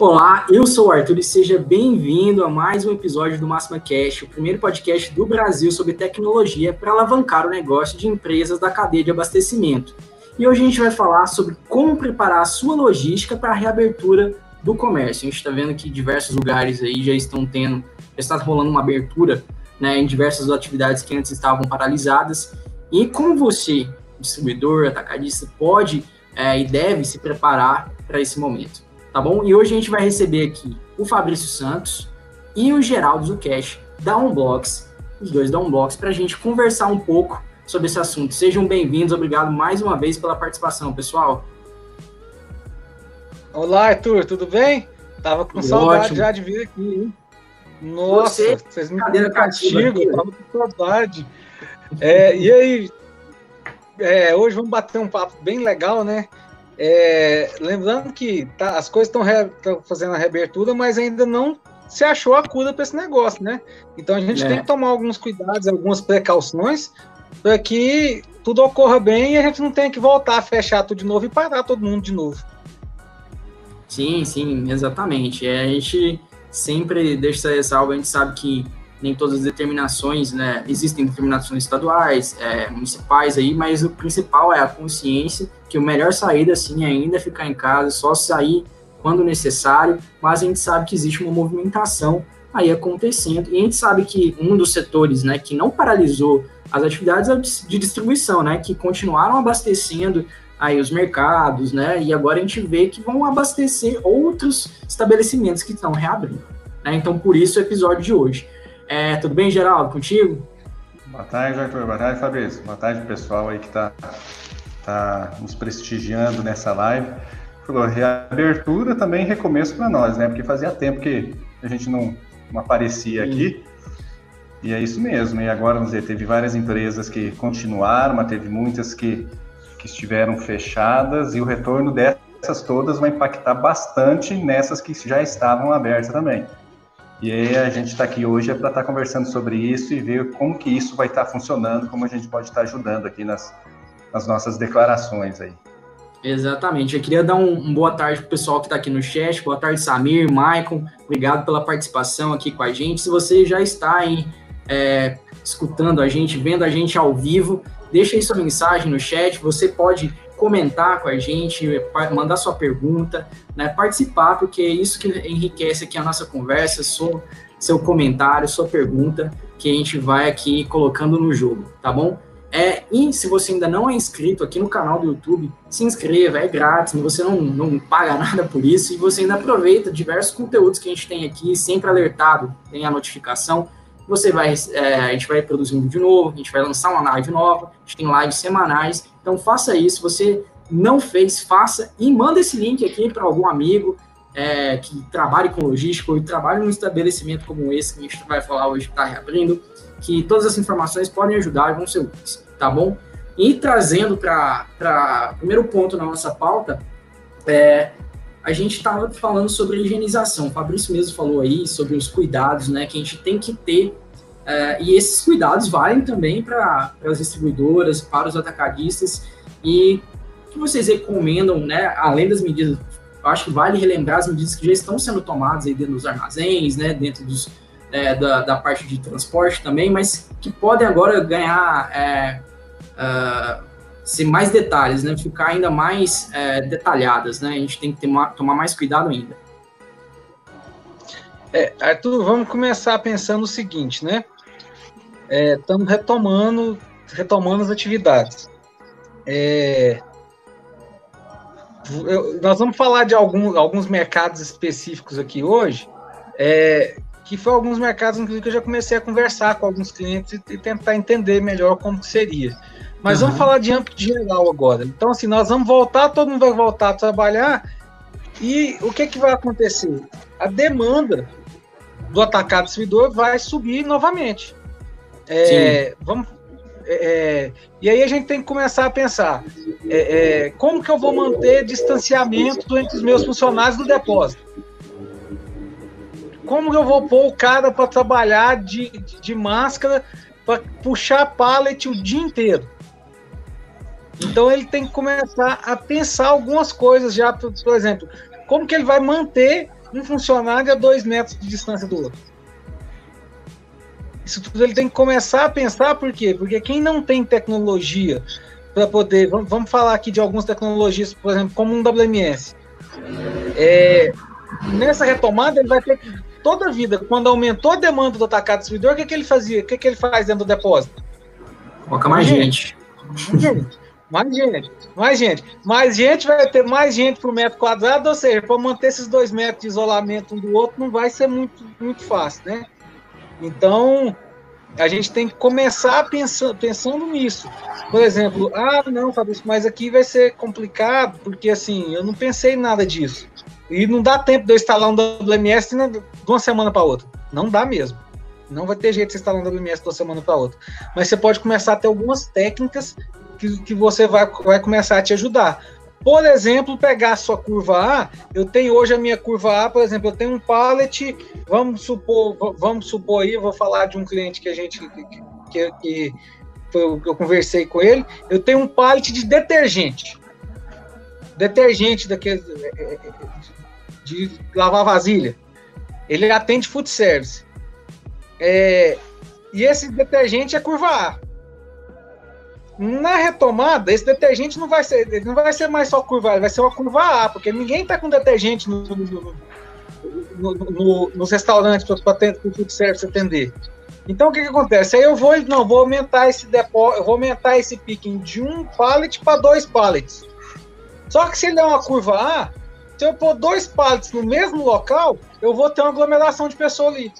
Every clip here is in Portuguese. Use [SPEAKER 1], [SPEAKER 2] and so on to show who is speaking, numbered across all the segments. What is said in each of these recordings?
[SPEAKER 1] Olá, eu sou o Arthur e seja bem-vindo a mais um episódio do Máxima Cash, o primeiro podcast do Brasil sobre tecnologia para alavancar o negócio de empresas da cadeia de abastecimento. E hoje a gente vai falar sobre como preparar a sua logística para a reabertura do comércio. A gente está vendo que diversos lugares aí já estão tendo, já está rolando uma abertura né, em diversas atividades que antes estavam paralisadas. E como você, distribuidor, atacadista, pode é, e deve se preparar para esse momento tá bom? E hoje a gente vai receber aqui o Fabrício Santos e o Geraldo Zucash da Unbox, os dois da Unbox, para a gente conversar um pouco sobre esse assunto. Sejam bem-vindos, obrigado mais uma vez pela participação, pessoal.
[SPEAKER 2] Olá, Arthur, tudo bem? Tava com saudade ótimo. já de vir aqui, hein? Nossa, Você, vocês me cadeira castigo, tava com saudade. É, e aí, é, hoje vamos bater um papo bem legal, né? É, lembrando que tá, as coisas estão fazendo a reabertura, mas ainda não se achou a cura para esse negócio, né? Então a gente é. tem que tomar alguns cuidados, algumas precauções para que tudo ocorra bem e a gente não tenha que voltar a fechar tudo de novo e parar todo mundo de novo.
[SPEAKER 1] Sim, sim, exatamente. É, a gente sempre deixa essa ressalva, a gente sabe que nem todas as determinações, né? Existem determinações estaduais, é, municipais aí, mas o principal é a consciência que o melhor saída, assim, ainda é ficar em casa, só sair quando necessário, mas a gente sabe que existe uma movimentação aí acontecendo, e a gente sabe que um dos setores, né, que não paralisou as atividades é de distribuição, né, que continuaram abastecendo aí os mercados, né, e agora a gente vê que vão abastecer outros estabelecimentos que estão reabrindo, né, então por isso o episódio de hoje. É, tudo bem, Geraldo, contigo?
[SPEAKER 3] Boa tarde, Arthur. Boa tarde, Fabrício. Boa tarde, pessoal aí que está tá nos prestigiando nessa live. Falou, reabertura também recomeço para nós, né? Porque fazia tempo que a gente não, não aparecia Sim. aqui. E é isso mesmo. E agora, vamos dizer, teve várias empresas que continuaram, mas teve muitas que, que estiveram fechadas, e o retorno dessas todas vai impactar bastante nessas que já estavam abertas também. E aí a gente está aqui hoje é para estar tá conversando sobre isso e ver como que isso vai estar tá funcionando, como a gente pode estar tá ajudando aqui nas, nas nossas declarações aí.
[SPEAKER 1] Exatamente. Eu queria dar um, um boa tarde para o pessoal que está aqui no chat. Boa tarde, Samir, Maicon. Obrigado pela participação aqui com a gente. Se você já está aí é, escutando a gente, vendo a gente ao vivo, deixa aí sua mensagem no chat. Você pode comentar com a gente, mandar sua pergunta, né, participar, porque é isso que enriquece aqui a nossa conversa, seu, seu comentário, sua pergunta, que a gente vai aqui colocando no jogo, tá bom? É, e se você ainda não é inscrito aqui no canal do YouTube, se inscreva, é grátis, você não, não paga nada por isso, e você ainda aproveita diversos conteúdos que a gente tem aqui, sempre alertado, tem a notificação, você vai, é, a gente vai produzir um vídeo novo, a gente vai lançar uma live nova, a gente tem lives semanais, então faça isso, você não fez, faça e manda esse link aqui para algum amigo é, que trabalhe com logística ou trabalhe num estabelecimento como esse que a gente vai falar hoje que está reabrindo, que todas as informações podem ajudar e vão ser úteis, tá bom? E trazendo para o primeiro ponto na nossa pauta, é, a gente estava falando sobre higienização. O Fabrício mesmo falou aí sobre os cuidados né, que a gente tem que ter Uh, e esses cuidados valem também para as distribuidoras, para os atacadistas. E o que vocês recomendam, né, além das medidas, eu acho que vale relembrar as medidas que já estão sendo tomadas aí dentro dos armazéns, né, dentro dos, é, da, da, parte de transporte também, mas que podem agora ganhar, é, uh, ser mais detalhes, né, ficar ainda mais é, detalhadas. Né, a gente tem que ter, tomar mais cuidado ainda.
[SPEAKER 2] É, Arthur, vamos começar pensando o seguinte, né? estamos é, retomando, retomando as atividades. É, eu, nós vamos falar de algum, alguns mercados específicos aqui hoje, é, que foram alguns mercados, inclusive, que eu já comecei a conversar com alguns clientes e, e tentar entender melhor como seria. Mas uhum. vamos falar de âmbito geral agora. Então, assim, nós vamos voltar, todo mundo vai voltar a trabalhar, e o que, que vai acontecer? A demanda do atacado distribuidor vai subir novamente. É, vamos, é, é, e aí a gente tem que começar a pensar é, é, como que eu vou manter distanciamento entre os meus funcionários do depósito? Como eu vou pôr o cara para trabalhar de, de, de máscara para puxar pallet o dia inteiro? Então ele tem que começar a pensar algumas coisas já, por, por exemplo, como que ele vai manter um funcionário a dois metros de distância do outro. Isso tudo ele tem que começar a pensar, por quê? Porque quem não tem tecnologia para poder. Vamos, vamos, falar aqui de algumas tecnologias, por exemplo, como um WMS. É, nessa retomada, ele vai ter que. Toda a vida, quando aumentou a demanda do atacado distribuidor, o que, que ele fazia? O que, que ele faz dentro do depósito?
[SPEAKER 1] Coloca mais gente.
[SPEAKER 2] gente. Mais gente, mais gente. Mais gente vai ter mais gente por metro quadrado, ou seja, para manter esses dois metros de isolamento um do outro não vai ser muito, muito fácil, né? Então, a gente tem que começar pensando, pensando nisso. Por exemplo, ah, não, Fabrício, mas aqui vai ser complicado, porque assim, eu não pensei em nada disso. E não dá tempo de eu instalar um WMS de uma semana para outra. Não dá mesmo. Não vai ter jeito de instalar um WMS de uma semana para outra. Mas você pode começar a ter algumas técnicas que, que você vai, vai começar a te ajudar. Por exemplo, pegar a sua curva A, eu tenho hoje a minha curva A, por exemplo, eu tenho um pallet, vamos supor, vamos supor aí, vou falar de um cliente que a gente que, que, foi, eu conversei com ele, eu tenho um pallet de detergente. Detergente daquele é, é, de lavar vasilha. Ele atende food service. É, e esse detergente é curva A na retomada, esse detergente não vai ser, não vai ser mais só curva, ele vai ser uma curva A, porque ninguém está com detergente no, no, no, nos restaurantes para o food service atender. Então o que, que, acontece? Aí eu vou, não, vou aumentar esse depó, eu vou aumentar esse picking de um pallet para dois pallets. Só que se ele é uma curva A, se eu pôr dois pallets no mesmo local, eu vou ter uma aglomeração de pessoas ali.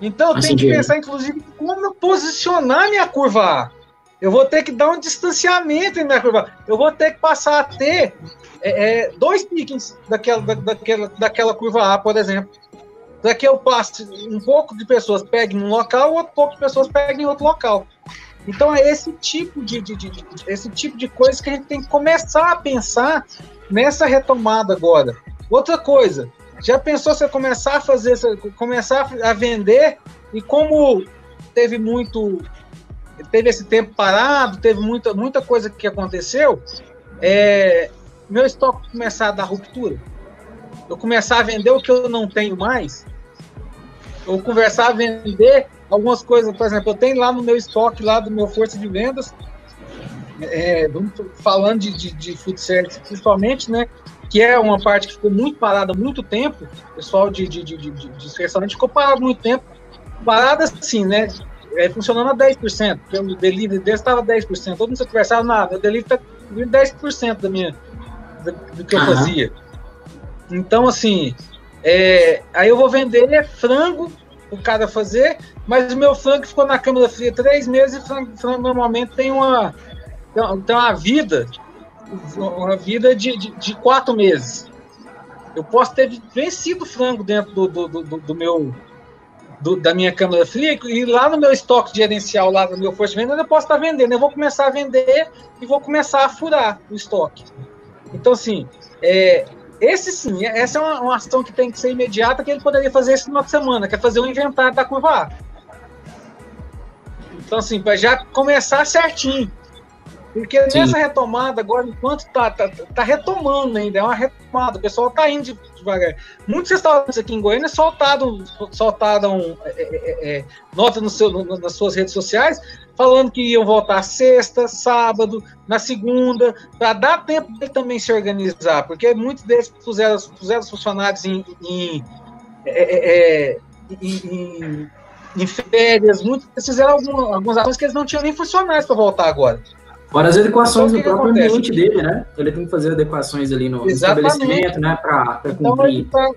[SPEAKER 2] Então eu tenho que pensar, inclusive, como posicionar minha curva A. Eu vou ter que dar um distanciamento em minha curva A. Eu vou ter que passar a ter é, é, dois pickings daquela, da, daquela, daquela curva A, por exemplo. Que eu passe um pouco de pessoas peguem num local, outro pouco de pessoas peguem em outro local. Então é esse tipo de, de, de, de, esse tipo de coisa que a gente tem que começar a pensar nessa retomada agora. Outra coisa, já pensou você começar a fazer, começar a vender e como teve muito, teve esse tempo parado, teve muita, muita coisa que aconteceu, é, meu estoque começar a dar ruptura, eu começar a vender o que eu não tenho mais, eu conversar a vender algumas coisas, por exemplo, eu tenho lá no meu estoque, lá do meu força de vendas, é, falando de, de, de food service principalmente, né? que é uma parte que ficou muito parada há muito tempo, o pessoal de, de, de, de, de restaurante ficou parado muito tempo, parada assim, né? É, funcionando a 10%, porque o delivery dele estava 10%, todo mundo se conversava, nada, o delivery está 10% da minha, do, do que eu fazia. Então, assim, é, aí eu vou vender frango o cara fazer, mas o meu frango ficou na câmara fria três meses e frango, frango normalmente tem uma, tem uma vida uma vida de, de, de, quatro meses. Eu posso ter vencido frango dentro do, do, do, do meu do, da minha câmara fria e lá no meu estoque gerencial, lá no meu força de venda, eu posso estar vendendo. Eu vou começar a vender e vou começar a furar o estoque. Então, assim, é, esse sim, essa é uma, uma, ação que tem que ser imediata, que ele poderia fazer esse final de semana, que é fazer o um inventário da curva A. Então, assim, para já começar certinho. Porque Sim. nessa retomada, agora, enquanto tá, tá, tá, retomando ainda, é uma retomada, o pessoal tá indo devagar. Muitos restaurantes aqui em Goiânia soltaram, soltaram é, é, é, é notas no seu, no, nas suas redes sociais falando que iam voltar sexta, sábado, na segunda, para dar tempo de também se organizar, porque muitos deles puseram, puseram os funcionários em, em, é, é, em, em férias, muitos fizeram algumas, algumas ações que eles não tinham nem funcionários para voltar agora.
[SPEAKER 1] Fora as adequações então, no próprio ambiente dele, né? Ele tem que fazer adequações ali no Exatamente. estabelecimento, né? Para então, cumprir. Tá...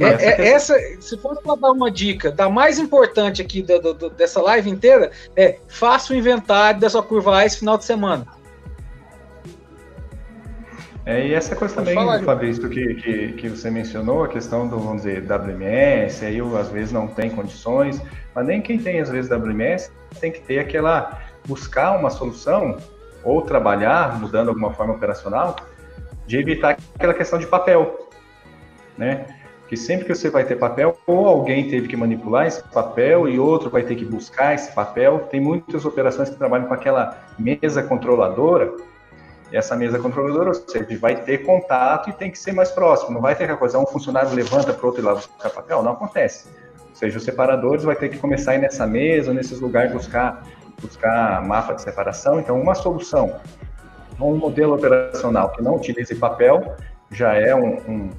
[SPEAKER 2] É, é, essa, se for para dar uma dica, da mais importante aqui do, do, dessa live inteira, é faça o inventário da sua curva A esse final de semana.
[SPEAKER 3] É, e essa coisa também, falar, Fabrício, que, que, que, você mencionou, a questão do, vamos dizer, WMS, aí eu, às vezes não tem condições, mas nem quem tem, às vezes, WMS tem que ter aquela buscar uma solução ou trabalhar, mudando alguma forma operacional, de evitar aquela questão de papel, né? Que sempre que você vai ter papel, ou alguém teve que manipular esse papel e outro vai ter que buscar esse papel. Tem muitas operações que trabalham com aquela mesa controladora essa mesa controladora, ou seja, vai ter contato e tem que ser mais próximo, não vai ter aquela coisa, um funcionário levanta para o outro e lá buscar papel, não acontece. Ou seja, os separadores vai ter que começar a ir nessa mesa, nesses lugares, buscar, buscar mapa de separação. Então, uma solução, um modelo operacional que não utilize papel, já é um, um,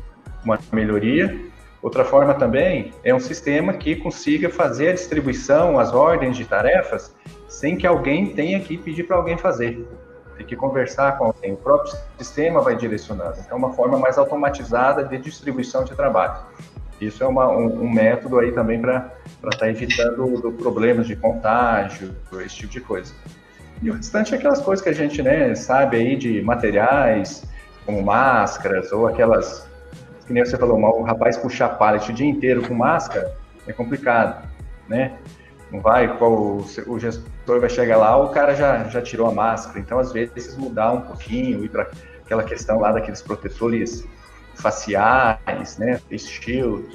[SPEAKER 3] uma melhoria. Outra forma também é um sistema que consiga fazer a distribuição, as ordens de tarefas, sem que alguém tenha que pedir para alguém fazer tem que conversar com alguém, o próprio sistema vai direcionando. Então, é uma forma mais automatizada de distribuição de trabalho. Isso é uma, um, um, método aí também para estar tá evitando do, problemas de contágio, esse tipo de coisa. E o restante é aquelas coisas que a gente né, sabe aí de materiais, como máscaras, ou aquelas, que nem você falou, o rapaz puxar pallet o dia inteiro com máscara, é complicado, né? Não vai, o, o gestor vai chegar lá, o cara já, já tirou a máscara. Então, às vezes, mudar um pouquinho, ir para aquela questão lá daqueles protetores faciais, né, face shield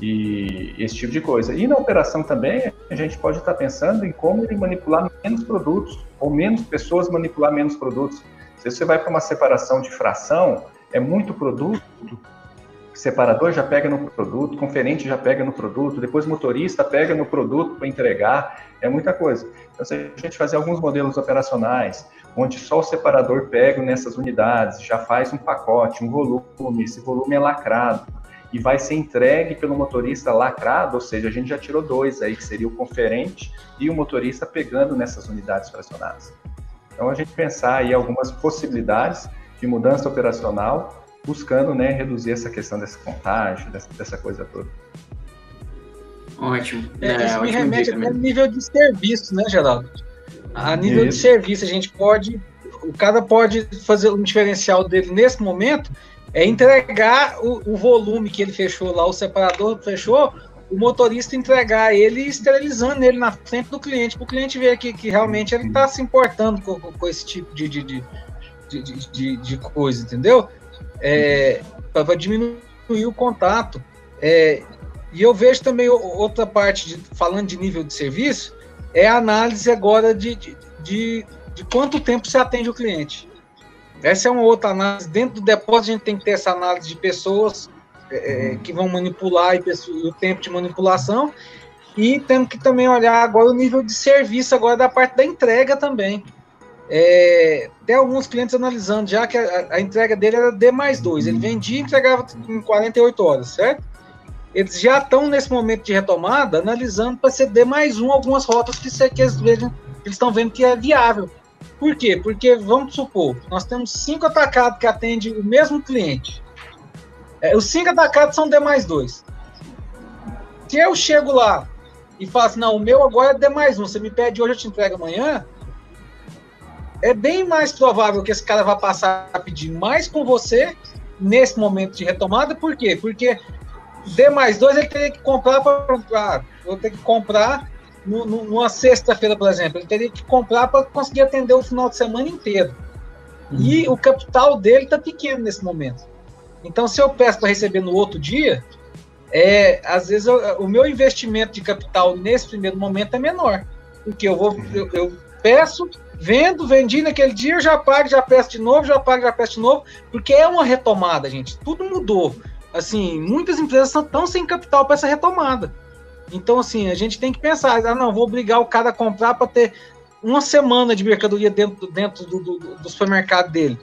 [SPEAKER 3] e esse tipo de coisa. E na operação também, a gente pode estar pensando em como manipular menos produtos, ou menos pessoas manipular menos produtos. Se você vai para uma separação de fração, é muito produto, separador já pega no produto, conferente já pega no produto, depois motorista pega no produto para entregar, é muita coisa. Então, se a gente fazer alguns modelos operacionais, onde só o separador pega nessas unidades, já faz um pacote, um volume, esse volume é lacrado, e vai ser entregue pelo motorista lacrado, ou seja, a gente já tirou dois aí, que seria o conferente e o motorista pegando nessas unidades fracionadas. Então, a gente pensar aí algumas possibilidades de mudança operacional buscando né, reduzir essa questão desse contágio, dessa, dessa coisa toda.
[SPEAKER 1] Ótimo.
[SPEAKER 2] É, é, isso me remete até nível de serviço, né, Geraldo? A nível de serviço, a gente pode. O cara pode fazer um diferencial dele nesse momento é entregar o, o volume que ele fechou lá, o separador fechou, o motorista entregar ele esterilizando ele na frente do cliente, para o cliente ver que, que realmente ele está se importando com, com, esse tipo de, de, de, de, de, de coisa, entendeu? é, para diminuir o contato. É, e eu vejo também outra parte, de, falando de nível de serviço, é a análise agora de, de, de, de quanto tempo você atende o cliente. Essa é uma outra análise. Dentro do depósito, a gente tem que ter essa análise de pessoas é, é que vão manipular e, e o tempo de manipulação. E temos que também olhar agora o nível de serviço agora da parte da entrega também. É, tem alguns clientes analisando já que a, a, entrega dele era D mais 2. Ele vendia e entregava em 48 horas, certo? Eles já estão nesse momento de retomada analisando para D mais 1 algumas rotas que, que eles, estão vendo que é viável. Por quê? Porque, vamos supor, nós temos cinco atacados que atendem o mesmo cliente. É, os cinco atacados são D mais 2. Se eu chego lá e assim, não, o meu agora é D mais 1, você me pede hoje, eu te entrego amanhã, é bem mais provável que esse cara vá passar a pedir mais com você nesse momento de retomada, por quê? Porque D mais dois ele teria que comprar para. vou ter que comprar no, no, numa sexta-feira, por exemplo. Ele teria que comprar para conseguir atender o final de semana inteiro. Uhum. E o capital dele está pequeno nesse momento. Então, se eu peço para receber no outro dia, é, às vezes eu, o meu investimento de capital nesse primeiro momento é menor. Porque eu vou, eu, eu peço, vendo, vendi naquele dia, eu já pago, já peço de novo, já pago, já peço de novo, porque é uma retomada, gente. Tudo mudou. Assim, muitas empresas estão sem capital para essa retomada. Então, assim, a gente tem que pensar, ah, não, vou obrigar o cara a comprar para ter uma semana de mercadoria dentro, dentro do, do, do supermercado dele.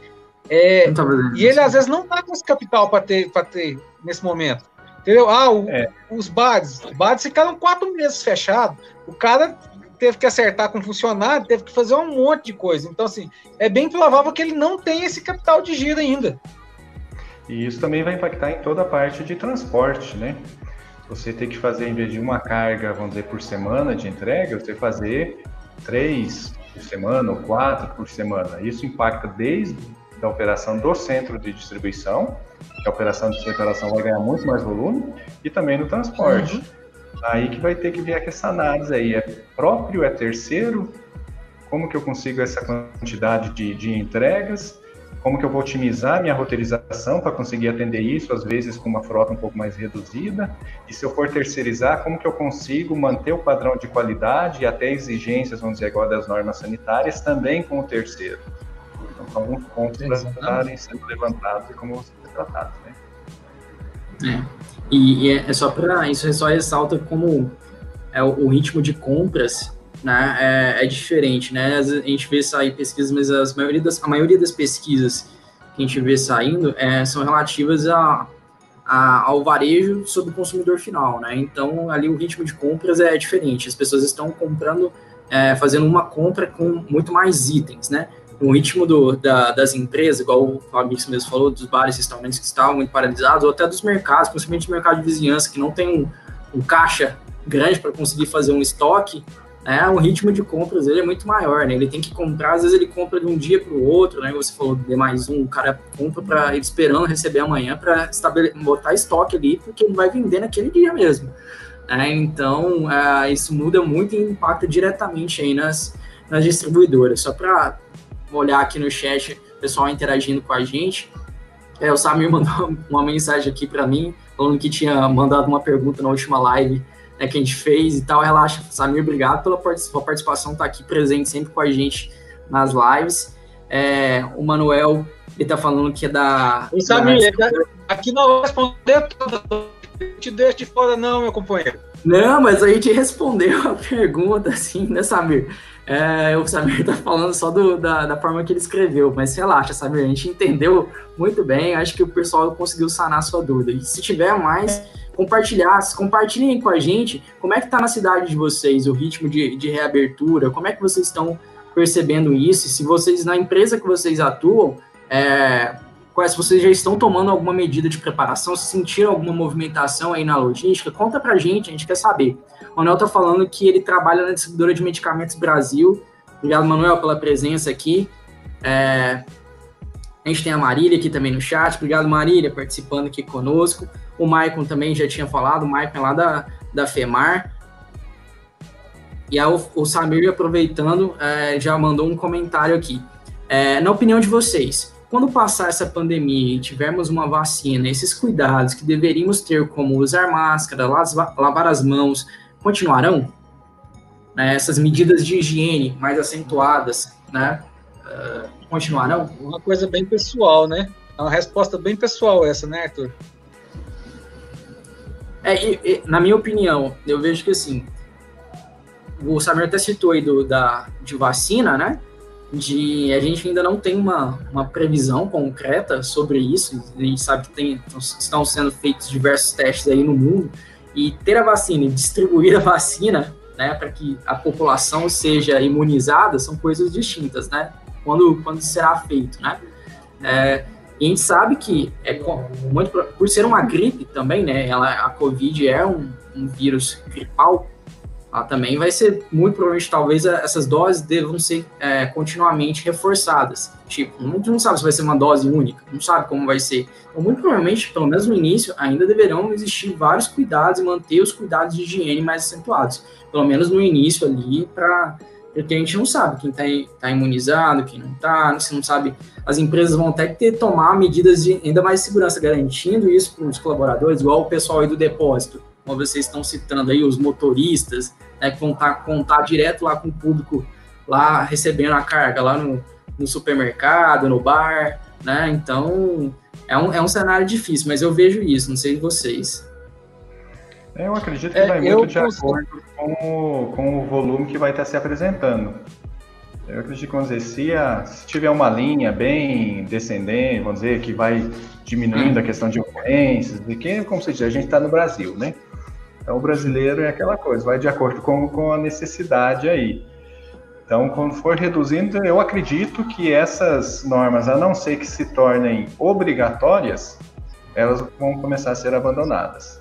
[SPEAKER 2] É, tá e ele às vezes não está com esse capital para ter, ter nesse momento. Entendeu? Ah, o, é. os bares, os bares ficaram quatro meses fechados. O cara teve que acertar com funcionário, teve que fazer um monte de coisa. Então, assim, é bem provável que ele não tenha esse capital de giro ainda.
[SPEAKER 3] E isso também vai impactar em toda a parte de transporte, né? Você tem que fazer, em vez de uma carga, vamos dizer, por semana de entrega, você fazer três por semana ou quatro por semana. Isso impacta desde a operação do centro de distribuição, que a operação de separação vai ganhar muito mais volume, e também no transporte. Uhum. Aí que vai ter que ver essa análise aí. É próprio, é terceiro? Como que eu consigo essa quantidade de, de entregas? Como que eu vou otimizar minha roteirização para conseguir atender isso, às vezes com uma frota um pouco mais reduzida? E se eu for terceirizar, como que eu consigo manter o padrão de qualidade e até exigências, vamos dizer agora, das normas sanitárias também com o terceiro? Então, alguns pontos para estarem sendo levantados e como ser tratados, né?
[SPEAKER 1] É. E, e é, é só para isso só ressalta como é o, o ritmo de compras né, é, é, diferente, né? A gente vê sair pesquisas, mas as maioria das, a maioria das pesquisas que a gente vê saindo é, são relativas a, a, ao varejo sobre o consumidor final, né? Então, ali o ritmo de compras é diferente. As pessoas estão comprando, é, fazendo uma compra com muito mais itens, né? O ritmo do, da, das empresas, igual o Fabrício mesmo falou, dos bares restaurantes que estavam muito paralisados, ou até dos mercados, principalmente o mercado de vizinhança, que não tem um, um caixa grande para conseguir fazer um estoque, é, o ritmo de compras dele é muito maior, né? Ele tem que comprar, às vezes ele compra de um dia para o outro, né? Você falou de mais um, o cara compra para ele esperando receber amanhã para botar estoque ali, porque ele vai vender naquele dia mesmo. É, então, é, isso muda muito e impacta diretamente aí nas, nas distribuidoras. Só para olhar aqui no chat, o pessoal interagindo com a gente, é, o Samir mandou uma mensagem aqui para mim, falando que tinha mandado uma pergunta na última live né, que a gente fez e tal. Relaxa, Samir, obrigado pela participação, tá aqui presente sempre com a gente nas lives. É, o Manuel, ele tá falando que é da.
[SPEAKER 2] O Samir, da... aqui não vai responder tudo. Te deixa de fora, não, meu companheiro.
[SPEAKER 1] Não, mas a gente respondeu a pergunta, assim, né, Samir? É, o Samir tá falando só do, da, da forma que ele escreveu, mas relaxa, Samir, a gente entendeu muito bem, acho que o pessoal conseguiu sanar a sua dúvida. E se tiver mais, compartilhar, compartilhem com a gente como é que está na cidade de vocês o ritmo de, de reabertura, como é que vocês estão percebendo isso, se vocês, na empresa que vocês atuam, é, se vocês já estão tomando alguma medida de preparação, se sentiram alguma movimentação aí na logística, conta pra gente, a gente quer saber. O Manuel tá falando que ele trabalha na distribuidora de medicamentos Brasil. Obrigado, Manuel, pela presença aqui. É, a gente tem a Marília aqui também no chat. Obrigado, Marília, participando aqui conosco. O Maicon também já tinha falado, o Maicon é lá da, da FEMAR. E aí o, o Samir, aproveitando, é, já mandou um comentário aqui. É, na opinião de vocês, quando passar essa pandemia e tivermos uma vacina, esses cuidados que deveríamos ter, como usar máscara, lavar as mãos, continuarão? Né, essas medidas de higiene mais acentuadas, né? Uh, continuarão?
[SPEAKER 2] Uma coisa bem pessoal, né? É uma resposta bem pessoal essa, né, Arthur?
[SPEAKER 1] É, e, e, na minha opinião, eu vejo que assim, o Samir até citou aí do, da, de vacina, né? De a gente ainda não tem uma, uma previsão concreta sobre isso. A gente sabe que tem, estão sendo feitos diversos testes aí no mundo. E ter a vacina e distribuir a vacina, né, para que a população seja imunizada, são coisas distintas, né? Quando, quando será feito, né? É, e a gente sabe que é muito por ser uma gripe também, né? Ela, a Covid é um, um vírus gripal. Ela também vai ser muito provavelmente talvez essas doses devam ser é, continuamente reforçadas. Tipo, a gente não sabe se vai ser uma dose única, não sabe como vai ser. Então, muito provavelmente, pelo menos no início, ainda deverão existir vários cuidados e manter os cuidados de higiene mais acentuados. Pelo menos no início ali, para porque a gente não sabe quem está tá imunizado, quem não está, você não sabe. As empresas vão ter que tomar medidas de ainda mais segurança, garantindo isso para os colaboradores, igual o pessoal aí do depósito, como vocês estão citando aí, os motoristas, né, que vão tá, contar direto lá com o público, lá recebendo a carga lá no, no supermercado, no bar, né? Então é um, é um cenário difícil, mas eu vejo isso, não sei vocês.
[SPEAKER 3] Eu acredito que é, vai muito de acordo com o, com o volume que vai estar se apresentando. Eu acredito que, vamos dizer, se, a, se tiver uma linha bem descendente, vamos dizer, que vai diminuindo a questão de ocorrências, e que, como você diz, a gente está no Brasil, né? Então, o brasileiro é aquela coisa, vai de acordo com, com a necessidade aí. Então, quando for reduzindo, eu acredito que essas normas, a não ser que se tornem obrigatórias, elas vão começar a ser abandonadas.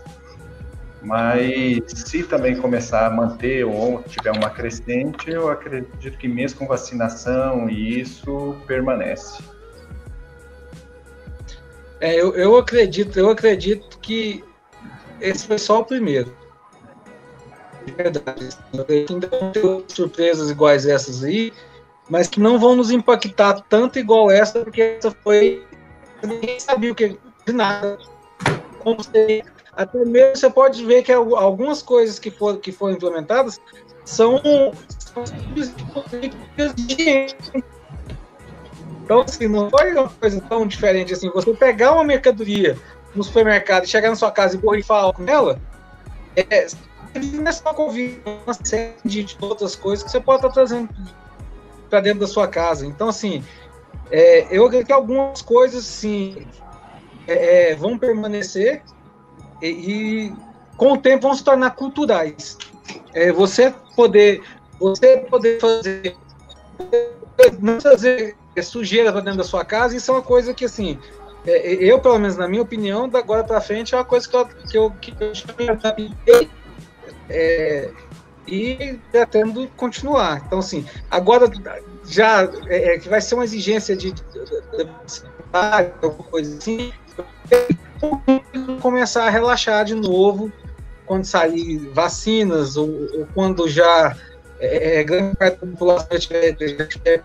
[SPEAKER 3] Mas se também começar a manter ou tiver uma crescente, eu acredito que mesmo com vacinação isso permanece.
[SPEAKER 2] É, eu, eu acredito, eu acredito que esse foi só o primeiro. De verdade. Ainda vão ter surpresas iguais essas aí, mas que não vão nos impactar tanto igual essa, porque essa foi. Ninguém sabia o que. De nada. Como seria até mesmo você pode ver que algumas coisas que, que foram implementadas são Então, assim, não foi uma coisa tão diferente assim. Você pegar uma mercadoria no supermercado e chegar na sua casa e borrifar álcool nela, é, não é só Covid, uma série de outras coisas que você pode estar trazendo para dentro da sua casa. Então, assim, é, eu acredito que algumas coisas, sim, é, é, vão permanecer e, e, com o tempo vão se tornar culturais. É, você poder, você poder fazer, não fazer sujeira para dentro da sua casa, isso é uma coisa que, assim, é, eu, pelo menos na minha opinião, da agora para frente, é uma coisa que eu, que eu, que eu é, e pretendo continuar. Então, assim, agora já é, é, que vai ser uma exigência de, de, de, de alguma coisa assim, começar a relaxar de novo quando sair vacinas ou, ou quando já é, é grande parte da população tiver, tiver,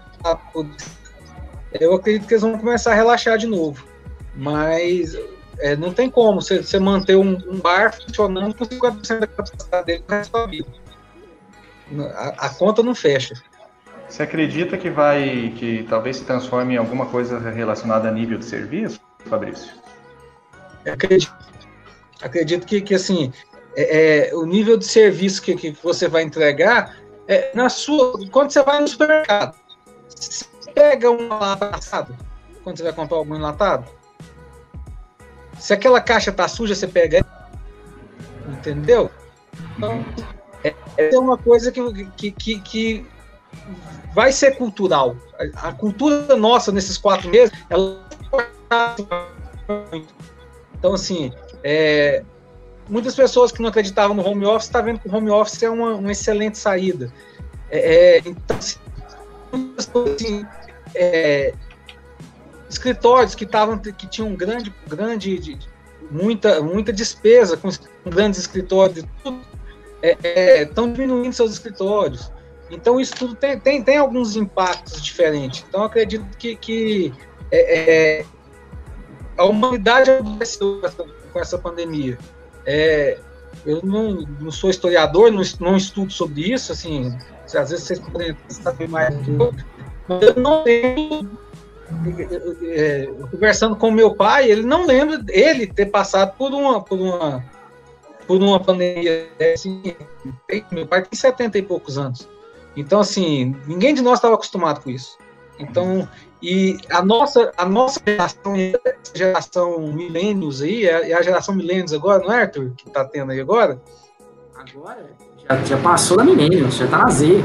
[SPEAKER 2] eu acredito que eles vão começar a relaxar de novo. Mas é, não tem como você, você manter um, um, bar funcionando com 50% da capacidade dele para a vida. A, a conta não fecha.
[SPEAKER 3] Você acredita que vai, que talvez se transforme em alguma coisa relacionada a nível de serviço, Fabrício?
[SPEAKER 2] Acredito, acredito que, que assim, é, é, o nível de serviço que, que você vai entregar é na sua. Quando você vai no supermercado, você pega um enlatado, quando você vai comprar algum enlatado, se aquela caixa tá suja, você pega. Entendeu? Então, é, é uma coisa que, que, que, que vai ser cultural. A, a, cultura nossa nesses quatro meses, ela então, assim, é, muitas pessoas que não acreditavam no home office estão tá vendo que o home office é uma, uma excelente saída. É, é então, assim, assim é, escritórios que estavam que tinham grande, grande, muita, muita despesa com grandes escritórios, estão é, diminuindo seus escritórios. Então, isso tudo tem, tem, tem alguns impactos diferentes. Então, acredito que, que é, é a humanidade aconteceu com essa pandemia. É, eu não, não, sou historiador, não, não, estudo sobre isso, assim, às vezes vocês podem saber mais do que eu, mas eu não lembro, é, conversando com meu pai, ele não lembra ele ter passado por uma, por uma, por uma pandemia, assim, meu pai tem 70 e poucos anos, então, assim, ninguém de nós estava acostumado com isso. Então, e a nossa, a nossa geração, a geração milênios aí, é, é a geração milênios agora, não é, Arthur? Que tá tendo aí agora?
[SPEAKER 1] Agora? Já, já passou da milênios, já tá na Z.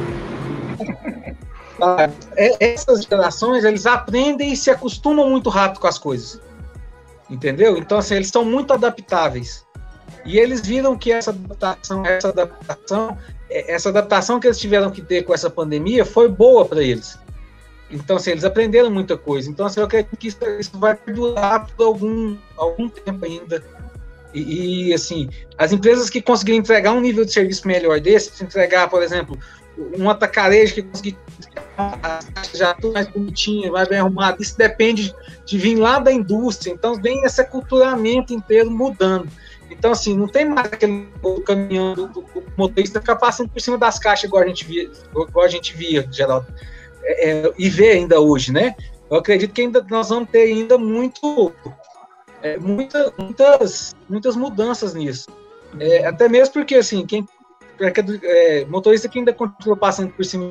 [SPEAKER 2] Ah, é, essas gerações, eles aprendem e se acostumam muito rápido com as coisas. Entendeu? Então, assim, eles são muito adaptáveis. E eles viram que essa adaptação, essa adaptação, é, essa adaptação que eles tiveram que ter com essa pandemia foi boa para eles. Então, assim, eles aprenderam muita coisa. Então, assim, eu acredito que isso, isso vai durar por algum, algum tempo ainda. E, e, assim, as empresas que conseguirem entregar um nível de serviço melhor desse, se entregar, por exemplo, um atacarejo que conseguir já tudo mais bonitinho, vai bem arrumado, isso depende de vir lá da indústria. Então, vem esse culturamento inteiro mudando. Então, assim, não tem mais aquele caminhão do, do motorista ficar passando por cima das caixas igual a gente via, igual a gente via, Geraldo é, e vê ainda hoje, né? Eu acredito que ainda nós vamos ter ainda muito, é, muita, muitas, muitas mudanças nisso. É, até mesmo porque, assim, quem é, motorista que ainda continua passando por cima,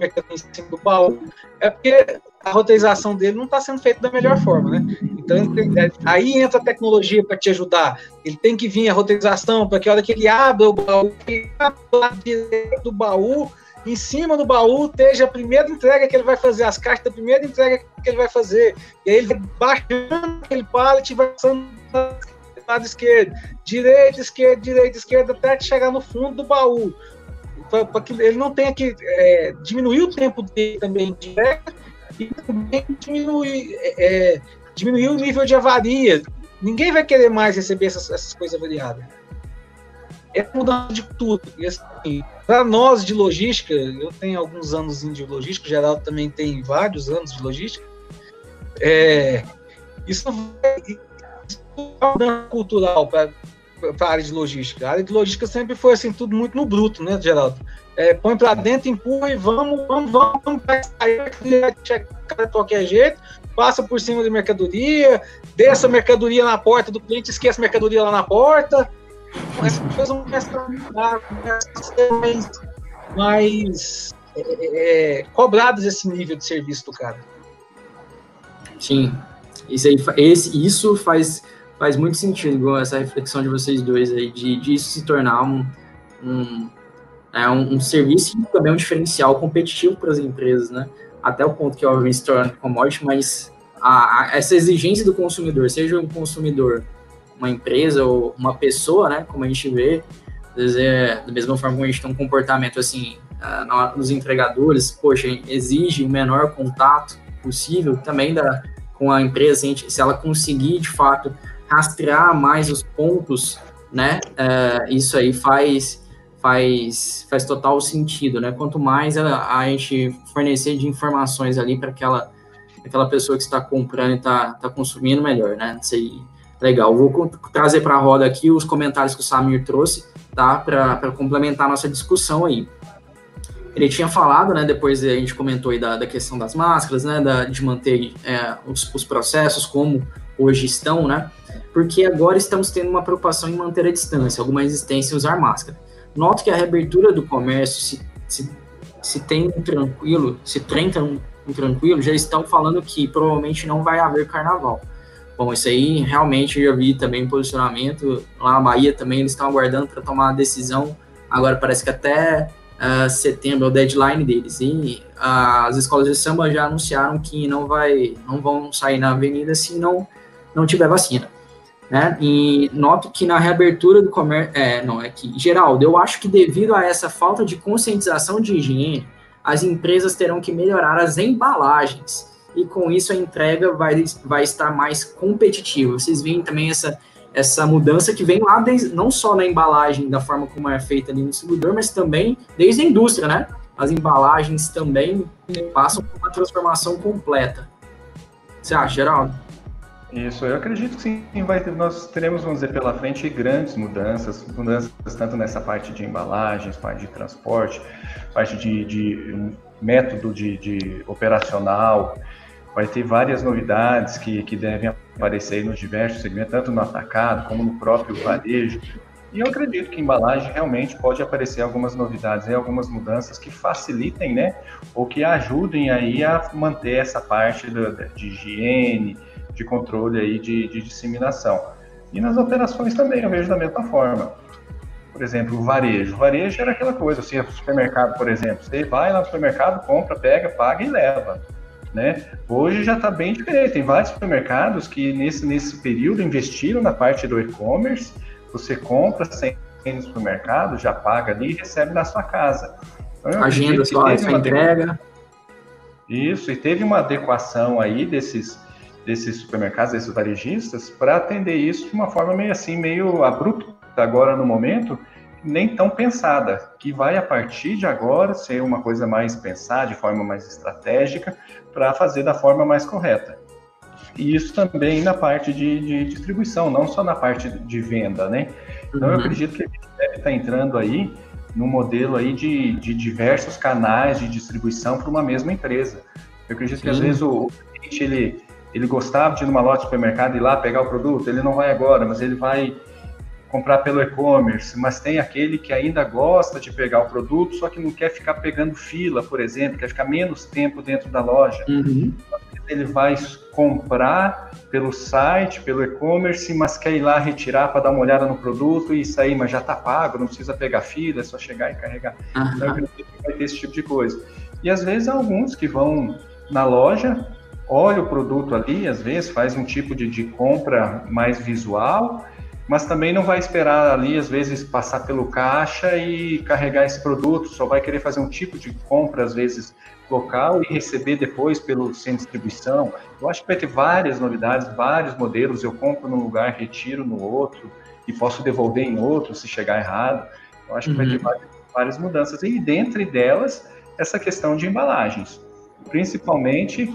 [SPEAKER 2] cima do baú, é porque a roteirização dele não está sendo feita da melhor forma, né? Então, é, aí entra a tecnologia para te ajudar. Ele tem que vir a roteirização para que a hora que ele abre o baú, ele abre do baú, em cima do baú esteja a primeira entrega que ele vai fazer, as caixas da primeira entrega que ele vai fazer. E aí ele vai baixando aquele pallet e vai passando do lado esquerdo, direita, esquerda, direita, esquerda, até chegar no fundo do baú. Para que ele não tenha que é, diminuir o tempo dele também de entrega e também diminuir, é, é, diminuir o nível de avaria. Ninguém vai querer mais receber essas, essas coisas variadas é mudança de tudo. E assim, para nós de logística, eu tenho alguns anos de logística, o Geraldo também tem vários anos de logística. É, isso é mudança cultural para a área de logística. A área de logística sempre foi assim, tudo muito no bruto, né, Geraldo? É, põe para dentro, empurra e vamos, vamos, vamos, vai sair, chegar de qualquer jeito, passa por cima da mercadoria, desce a mercadoria na porta do cliente, esquece a mercadoria lá na porta. As pessoas começam a ser mais, mais é, é, cobradas esse nível de serviço do cara.
[SPEAKER 1] Sim, isso, aí, esse, isso faz, faz muito sentido, essa reflexão de vocês dois aí, de, de isso se tornar um, um, é, um, um serviço e também um diferencial competitivo para as empresas, né? Até o ponto que, obviamente, se torna commodity, mas a, a, essa exigência do consumidor, seja um consumidor, uma empresa ou uma pessoa, né? Como a gente vê, às vezes é da mesma forma que a gente tem um comportamento assim, uh, nos entregadores, poxa, exige o menor contato possível também da, com a empresa, se ela conseguir de fato rastrear mais os pontos, né? Uh, isso aí faz faz faz total sentido, né? Quanto mais a, a gente fornecer de informações ali para aquela aquela pessoa que está comprando e está tá consumindo melhor, né? Isso aí, legal. Vou trazer para a roda aqui os comentários que o Samir trouxe, tá? Para complementar a nossa discussão aí. Ele tinha falado, né? Depois a gente comentou aí da, da questão das máscaras, né? Da, de manter é, os, os processos como hoje estão, né? Porque agora estamos tendo uma preocupação em manter a distância, alguma resistência em usar máscara. Noto que a reabertura do comércio, se, se, se tem um tranquilo, se um, um tranquilo, já estão falando que provavelmente não vai haver carnaval. Bom, isso aí realmente eu já vi também posicionamento. Lá na Bahia também eles estão aguardando para tomar a decisão. Agora parece que até uh, setembro é o deadline deles. E uh, as escolas de samba já anunciaram que não, vai, não vão sair na avenida se não, não tiver vacina. Né? E noto que na reabertura do comércio, é, não, é que, Geraldo, eu acho que devido a essa falta de conscientização de higiene, as empresas terão que melhorar as embalagens e com isso a entrega vai, vai estar mais competitiva. Vocês veem também essa essa mudança que vem lá desde, não só na embalagem, da forma como é feita ali no distribuidor, mas também desde a indústria, né? As embalagens também passam por uma transformação completa. Você acha, Geraldo?
[SPEAKER 3] Isso, eu acredito que sim, vai nós teremos, vamos dizer, pela frente grandes mudanças, mudanças tanto nessa parte de embalagens, parte de transporte, parte de, de método de, de operacional, vai ter várias novidades que, que devem aparecer nos diversos segmentos, tanto no atacado como no próprio varejo. E eu acredito que embalagem realmente pode aparecer algumas novidades, algumas mudanças que facilitem, né, ou que ajudem aí a manter essa parte do, de higiene, de controle aí de, de disseminação. E nas operações também eu vejo da mesma forma. Por exemplo, o varejo. O varejo era aquela coisa, assim, supermercado, por exemplo, você vai lá no supermercado, compra, pega, paga e leva. Né? Hoje já está bem diferente. Tem vários supermercados que nesse, nesse período investiram na parte do e-commerce. Você compra sem no supermercado, já paga ali e recebe na sua casa.
[SPEAKER 1] Então, Agenda só, essa entrega.
[SPEAKER 3] Isso, e teve uma adequação aí desses, desses supermercados, desses varejistas, para atender isso de uma forma meio assim, meio abrupta agora no momento, nem tão pensada, que vai a partir de agora ser uma coisa mais pensada, de forma mais estratégica, para fazer da forma mais correta. E isso também na parte de, de, distribuição, não só na parte de venda, né? Então uhum. eu acredito que a gente deve estar entrando aí no modelo aí de, de diversos canais de distribuição para uma mesma empresa. Eu acredito Sim. que às vezes o cliente ele, ele gostava de ir numa loja de supermercado e ir lá pegar o produto, ele não vai agora, mas ele vai comprar pelo e-commerce, mas tem aquele que ainda gosta de pegar o produto, só que não quer ficar pegando fila, por exemplo, quer ficar menos tempo dentro da loja. Uhum. Ele vai comprar pelo site, pelo e-commerce, mas quer ir lá retirar para dar uma olhada no produto e sair, mas já está pago, não precisa pegar fila, é só chegar e carregar. Uhum. Então, eu acredito que vai ter esse tipo de coisa. E às vezes alguns que vão na loja, olha o produto ali, às vezes faz um tipo de, de compra mais visual mas também não vai esperar ali, às vezes, passar pelo caixa e carregar esse produto, só vai querer fazer um tipo de compra, às vezes, local e receber depois pelo sem distribuição. Eu acho que vai ter várias novidades, vários modelos. Eu compro num lugar, retiro no outro e posso devolver em outro se chegar errado. Eu acho que vai ter uhum. várias, várias mudanças. E dentre delas, essa questão de embalagens. Principalmente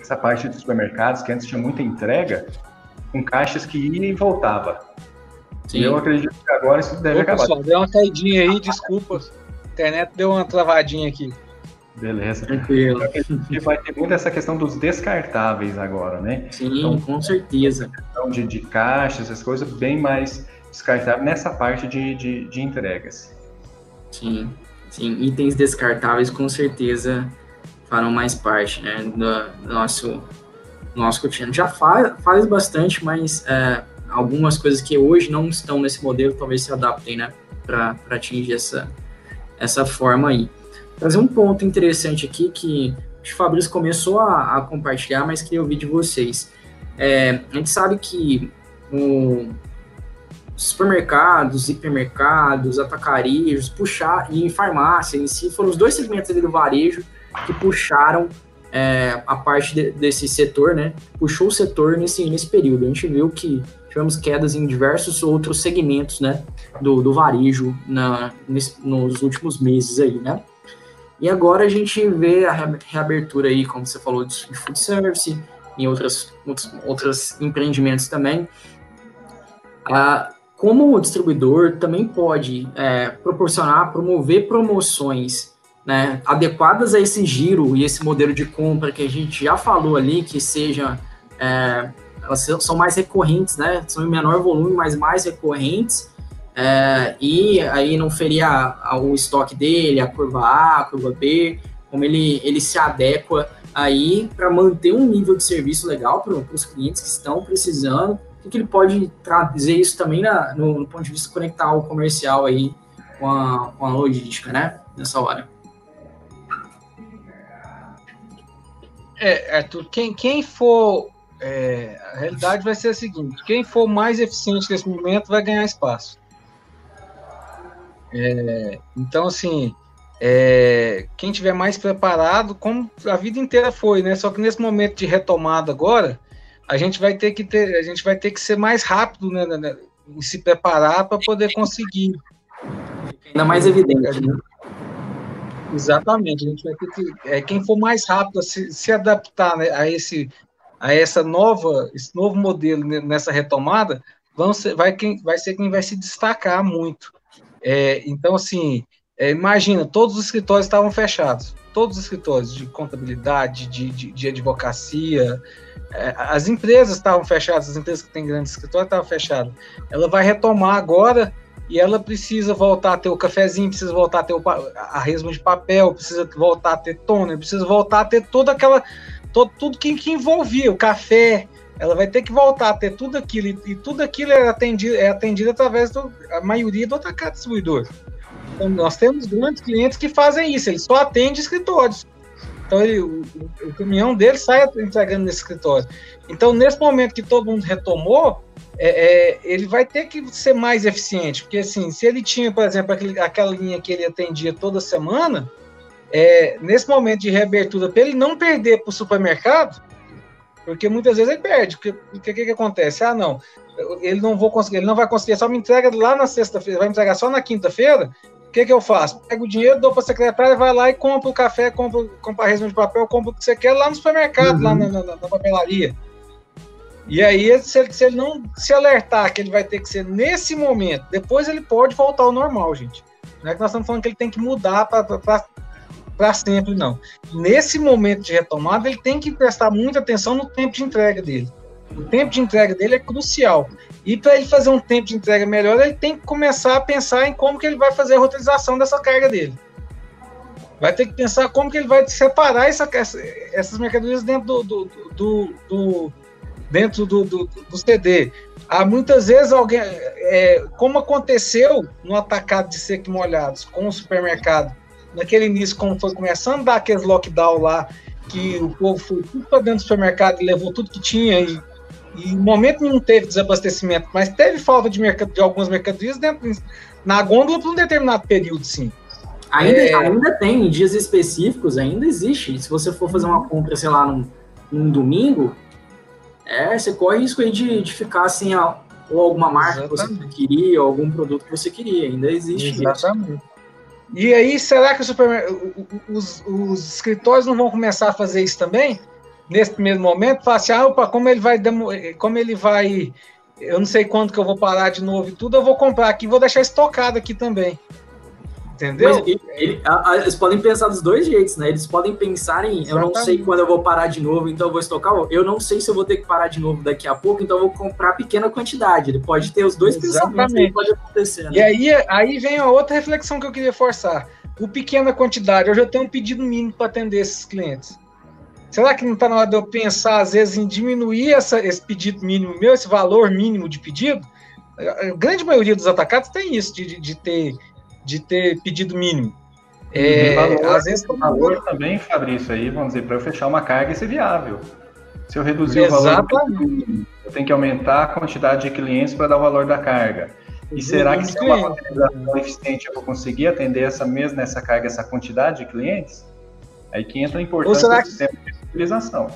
[SPEAKER 3] essa parte dos supermercados, que antes tinha muita entrega, com caixas que ia e voltava. Sim. Eu acredito que agora isso deve Ô, acabar. Pessoal,
[SPEAKER 2] deu uma caidinha aí, desculpa. A internet deu uma travadinha aqui.
[SPEAKER 3] Beleza. Tranquilo. Vai ter muito essa questão dos descartáveis agora, né?
[SPEAKER 1] Sim, então, com certeza.
[SPEAKER 3] Questão de, de caixa, essas coisas, bem mais descartável nessa parte de, de, de entregas.
[SPEAKER 1] Sim, sim. Itens descartáveis com certeza farão mais parte né, do, do nosso, cotidiano. Já faz, faz bastante, mas é, algumas coisas que hoje não estão nesse modelo talvez se adaptem né, para atingir essa, essa forma aí. Trazer um ponto interessante aqui que o Fabrício começou a, a, compartilhar, mas queria ouvir de vocês. É, a gente sabe que o, supermercados, hipermercados, atacarias, puxar e farmácia em si foram os dois segmentos do varejo que puxaram é, a parte de, desse setor, né? Puxou o setor nesse, nesse período. A gente viu que tivemos quedas em diversos outros segmentos, né? Do, do varejo na, nesse, nos últimos meses aí, né? E agora a gente vê a reabertura aí, como você falou, de food service, em outras, outros, outros empreendimentos também. Ah, como o distribuidor também pode é, proporcionar, promover promoções né, adequadas a esse giro e esse modelo de compra que a gente já falou ali, que seja é, elas são mais recorrentes, né? São em menor volume, mas mais recorrentes. É, e aí não feria o estoque dele, a curva A, a curva B, como ele, ele se adequa aí para manter um nível de serviço legal para os clientes que estão precisando. O que ele pode trazer isso também na, no, no, ponto de vista conectar o comercial aí com a, com a logística, né? Nessa hora.
[SPEAKER 2] É, Arthur, quem, quem for. É, a realidade vai ser a seguinte: quem for mais eficiente nesse momento vai ganhar espaço. É, então, assim, é, quem tiver mais preparado, como a vida inteira foi, né? Só que nesse momento de retomada agora, a gente vai ter que ter, a gente vai ter que ser mais rápido, né, né, né em se preparar para poder conseguir.
[SPEAKER 1] Ainda mais evidente, né?
[SPEAKER 2] Exatamente, a gente vai ter que, é, quem for mais rápido a se, se adaptar né, a esse, a essa nova, esse novo modelo nessa retomada, vão ser, vai, quem, vai ser quem vai se destacar muito. É, então, assim, é, imagina, todos os escritórios estavam fechados, todos os escritórios de contabilidade, de, de, de advocacia, é, as empresas estavam fechadas, as empresas que têm grandes escritórios estavam fechadas. Ela vai retomar agora e ela precisa voltar a ter o cafezinho, precisa voltar a ter o, a resma de papel, precisa voltar a ter toner, precisa voltar a ter toda aquela, todo, tudo que, que envolvia o café, ela vai ter que voltar a ter tudo aquilo, e, e tudo aquilo é atendido, é atendido através da maioria do atacado distribuidor. Então, nós temos grandes clientes que fazem isso, eles só atendem escritórios. Então, ele, o, o, caminhão dele sai entregando nesse escritório. Então, nesse momento que todo mundo retomou, é, é, ele vai ter que ser mais eficiente, porque assim, se ele tinha, por exemplo, aquele, aquela linha que ele atendia toda semana, é, nesse momento de reabertura, para ele não perder para o supermercado, porque muitas vezes ele perde. Porque o que, que, acontece? Ah, não, ele não vou conseguir, ele não vai conseguir, só me entrega lá na sexta-feira, vai me entregar só na quinta-feira. O que, que eu faço? Pego o dinheiro, dou para a secretária, vai lá e compra o café, compra, compra a resma de papel, compra o que você quer lá no supermercado, uhum. lá na, na, na, papelaria. E aí, se ele, se ele não se alertar que ele vai ter que ser nesse momento, depois ele pode voltar ao normal, gente. Não é que nós estamos falando que ele tem que mudar para sempre, não. Nesse momento de retomada, ele tem que prestar muita atenção no tempo de entrega dele. O tempo de entrega dele é crucial. E para ele fazer um tempo de entrega melhor, ele tem que começar a pensar em como que ele vai fazer a roteirização dessa carga dele. Vai ter que pensar como que ele vai separar essa, essas mercadorias dentro do, do, do, do dentro do, do, do, CD. Há muitas vezes alguém, é, como aconteceu no atacado de seco molhados com o supermercado, naquele início, como foi começando a dar aqueles lockdown lá, que o povo foi tudo para dentro do supermercado e levou tudo que tinha, e, e no momento não teve desabastecimento, mas teve falta de, mercado, de algumas mercadorias dentro, na gôndola por um determinado período, sim.
[SPEAKER 1] Ainda, é... ainda tem, em dias específicos, ainda existe. Se você for fazer uma compra, sei lá, num, num domingo, é, você corre risco aí de, de ficar sem assim, ou alguma marca Exatamente. que você queria, ou algum produto que você queria. Ainda existe
[SPEAKER 2] Exatamente. Isso. E aí, será que os, os, escritórios não vão começar a fazer isso também? Nesse primeiro momento, falar assim, ah, opa, como ele vai, como ele vai, eu não sei quando que eu vou parar de novo e tudo, eu vou comprar aqui, vou deixar estocado aqui também. Entendeu? Mas
[SPEAKER 1] ele, ele, a, a, eles podem pensar dos dois jeitos, né? Eles podem pensar em Exatamente. eu não sei quando eu vou parar de novo, então eu vou estocar. Eu não sei se eu vou ter que parar de novo daqui a pouco, então eu vou comprar pequena quantidade. Ele pode ter os dois Exatamente. pensamentos que pode acontecer. Né?
[SPEAKER 2] E aí, aí vem a outra reflexão que eu queria forçar. O pequena quantidade, eu já tenho um pedido mínimo para atender esses clientes. Será que não está na hora de eu pensar, às vezes, em diminuir essa, esse pedido mínimo meu, esse valor mínimo de pedido? A grande maioria dos atacados tem isso, de, de, de ter de ter pedido mínimo.
[SPEAKER 3] É, valor, às vezes o valor também, Fabrício, aí, vamos dizer, para eu fechar uma carga ser viável. Se eu reduzir Exatamente. o valor, eu tenho que aumentar a quantidade de clientes para dar o valor da carga. E será que se é uma organização eficiente eu vou conseguir atender essa mesma essa carga, essa quantidade de clientes? Aí que entra a importância do sistema de utilização.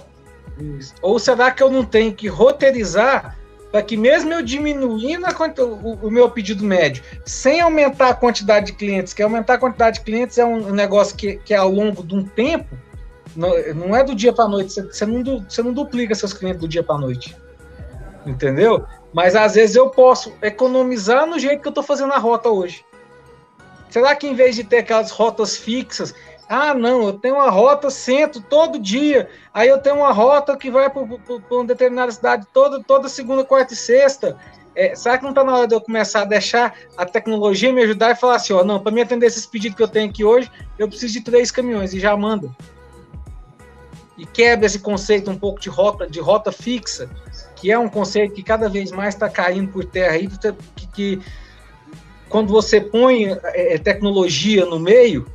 [SPEAKER 2] Ou será que eu não tenho que roteirizar para que mesmo eu diminuindo o, o, meu pedido médio, sem aumentar a quantidade de clientes, que aumentar a quantidade de clientes é um negócio que, que é ao longo de um tempo, não, não é do dia para noite, você, não, você não duplica seus clientes do dia para noite. Entendeu? Mas às vezes eu posso economizar no jeito que eu estou fazendo a rota hoje. Será que em vez de ter aquelas rotas fixas, ah, não, eu tenho uma rota, sento todo dia. Aí eu tenho uma rota que vai para uma determinada cidade toda, toda segunda, quarta e sexta. É, será que não está na hora de eu começar a deixar a tecnologia me ajudar e falar assim, ó, não, para me atender esses pedidos que eu tenho aqui hoje, eu preciso de três caminhões e já manda. E quebra esse conceito um pouco de rota, de rota fixa, que é um conceito que cada vez mais está caindo por terra aí, que, que quando você põe é, tecnologia no meio,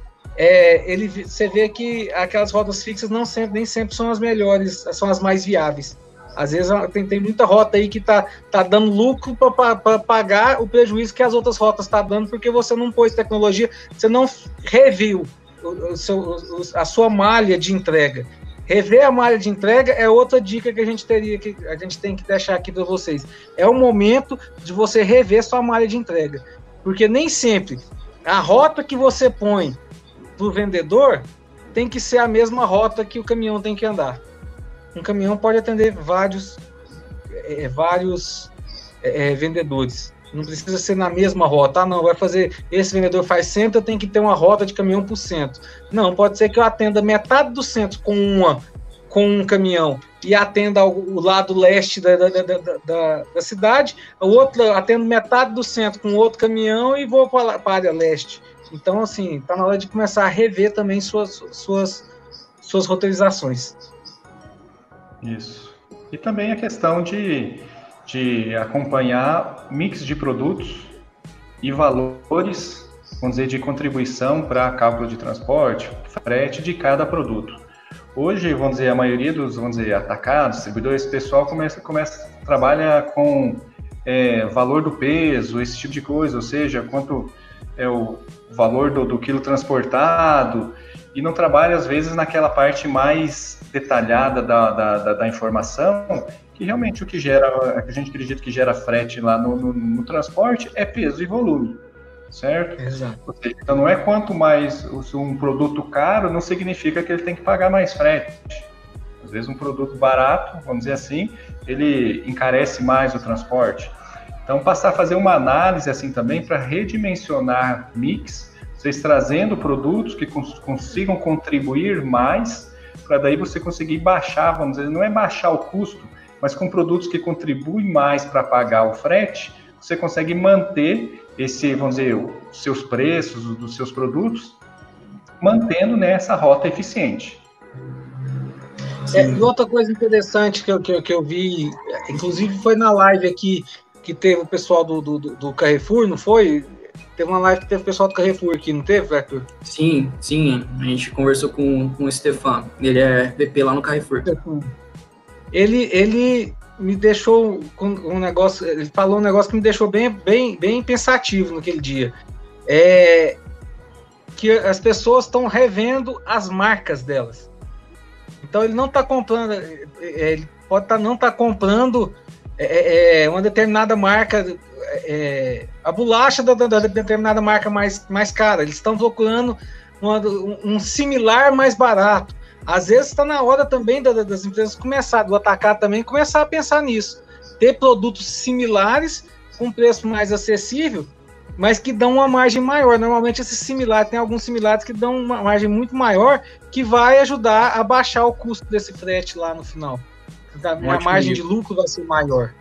[SPEAKER 2] é, ele, você vê que aquelas rotas fixas não sempre, nem sempre são as melhores, são as mais viáveis. Às vezes tem, tem muita rota aí que está tá dando lucro para pagar o prejuízo que as outras rotas estão tá dando, porque você não pôs tecnologia, você não reviu o, o seu, a sua malha de entrega. Rever a malha de entrega é outra dica que a gente teria que a gente tem que deixar aqui para vocês. É o momento de você rever sua malha de entrega, porque nem sempre a rota que você põe para o vendedor tem que ser a mesma rota que o caminhão tem que andar. Um caminhão pode atender vários, é, vários é, é, vendedores. Não precisa ser na mesma rota. Ah, não, vai fazer. Esse vendedor faz centro, eu tenho que ter uma rota de caminhão por centro. Não, pode ser que eu atenda metade do centro com uma com um caminhão e atenda o lado leste da, da, da, da, da cidade, o outro atendo metade do centro com outro caminhão e vou para a área leste. Então, assim, tá na hora de começar a rever também suas, suas, suas roteirizações.
[SPEAKER 3] Isso. E também a questão de, de acompanhar mix de produtos e valores, vamos dizer, de contribuição para cálculo de transporte, frete de cada produto. Hoje, vamos dizer, a maioria dos, vamos dizer, atacados, distribuidores, pessoal começa, começa trabalha com é, valor do peso, esse tipo de coisa, ou seja, quanto é o valor do, do quilo transportado e não trabalha, às vezes, naquela parte mais detalhada da, da, da, da informação, que realmente o que gera, a gente acredita que gera frete lá no, no, no transporte é peso e volume, certo?
[SPEAKER 2] Exato.
[SPEAKER 3] Seja, então não é quanto mais um produto caro, não significa que ele tem que pagar mais frete. Às vezes um produto barato, vamos dizer assim, ele encarece mais o transporte. Então, passar a fazer uma análise assim também para redimensionar mix, vocês trazendo produtos que cons consigam contribuir mais, para daí você conseguir baixar, vamos dizer, não é baixar o custo, mas com produtos que contribuem mais para pagar o frete, você consegue manter esse, vamos dizer, os seus preços dos seus produtos, mantendo nessa né, rota eficiente.
[SPEAKER 2] É, e outra coisa interessante que eu, que, que eu vi, inclusive foi na live aqui que teve o pessoal do, do, do Carrefour, não foi? Teve uma live que teve o pessoal do Carrefour aqui, não teve, Arthur?
[SPEAKER 1] Sim, sim. A gente conversou com, com o Stefan. Ele é VP lá no Carrefour.
[SPEAKER 2] Ele, ele me deixou com um negócio. Ele falou um negócio que me deixou bem, bem, bem pensativo naquele dia. É que as pessoas estão revendo as marcas delas. Então ele não está comprando, é, ele pode tá, não estar tá comprando é, é, é, uma determinada marca, é, a bolacha da, da, determinada marca mais, mais cara. Eles estão procurando uma, um similar mais barato. Às vezes está na hora também da, das empresas começar, do atacar também, começar a pensar nisso. Ter produtos similares com preço mais acessível mas que dão uma margem maior. Normalmente esses similares, tem alguns similares que dão uma margem muito maior, que vai ajudar a baixar o custo desse frete lá no final. A margem de lucro vai ser maior.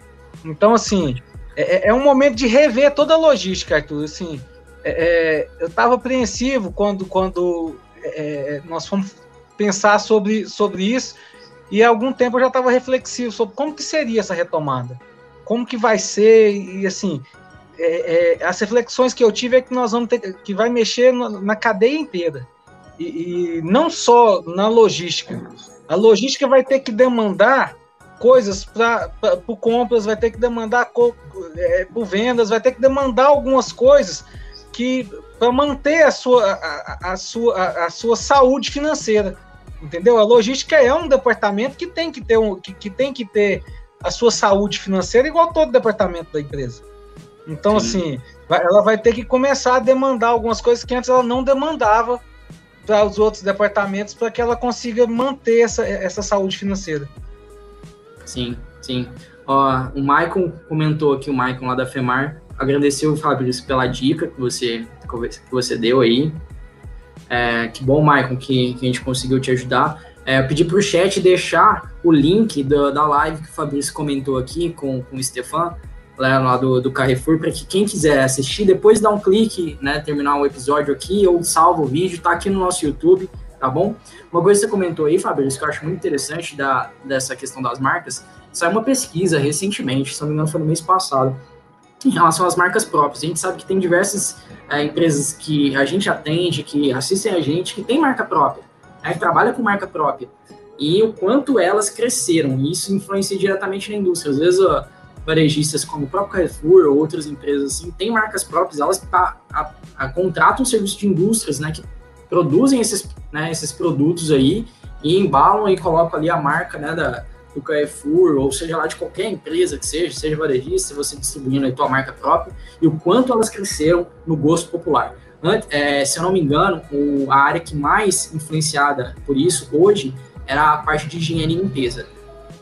[SPEAKER 2] Então, assim, é, é, é um momento de rever toda a logística, Arthur. Assim, é, é eu estava apreensivo quando, quando é, nós fomos pensar sobre, sobre isso, e há algum tempo eu já estava reflexivo sobre como que seria essa retomada. Como que vai ser, e assim, as reflexões que eu tive é que nós vamos ter que vai mexer na, na cadeia inteira e, e, não só na logística. A logística vai ter que demandar coisas para por compras, vai ter que demandar é, por vendas, vai ter que demandar algumas coisas que para manter a sua, a, a, sua, a, a, sua saúde financeira, entendeu? A logística é um departamento que tem que ter um, que, que tem que ter a sua saúde financeira igual todo departamento da empresa. Então, Sim. assim, ela vai ter que começar a demandar algumas coisas que antes ela não demandava para os outros departamentos para que ela consiga manter essa, essa saúde financeira.
[SPEAKER 1] Sim, sim. Ó, o Maicon comentou aqui, o Maicon lá da FEMAR, agradeceu o Fabrício pela dica que você, que você deu aí. É, que bom, Maicon, que, que, a gente conseguiu te ajudar. É, eu pedi para o chat deixar o link do, da live que o Fabrício comentou aqui com, com o Stefan, lá do, do Carrefour, para que quem quiser assistir, depois dá um clique, né, terminar o episódio aqui, ou salva o vídeo, tá aqui no nosso YouTube, tá bom? Uma coisa que você comentou aí, Fabrício, que eu acho muito interessante da, dessa questão das marcas, saiu uma pesquisa recentemente, se não me engano foi no mês passado, em relação às marcas próprias. A gente sabe que tem diversas é, empresas que a gente atende, que assistem a gente, que tem marca própria, né, que trabalha com marca própria, e o quanto elas cresceram, e isso influencia diretamente na indústria. Às vezes, varejistas como o próprio Carrefour ou outras empresas assim, têm marcas próprias, elas a, a, a, contratam serviço de indústrias, né, que produzem esses, né, esses produtos aí e embalam e colocam ali a marca, né, da, do Carrefour, ou seja lá de qualquer empresa que seja, seja varejista, você distribuindo a tua marca própria, e o quanto elas cresceram no gosto popular. É, se eu não me engano, o, a área que mais influenciada por isso hoje era a parte de higiene e limpeza.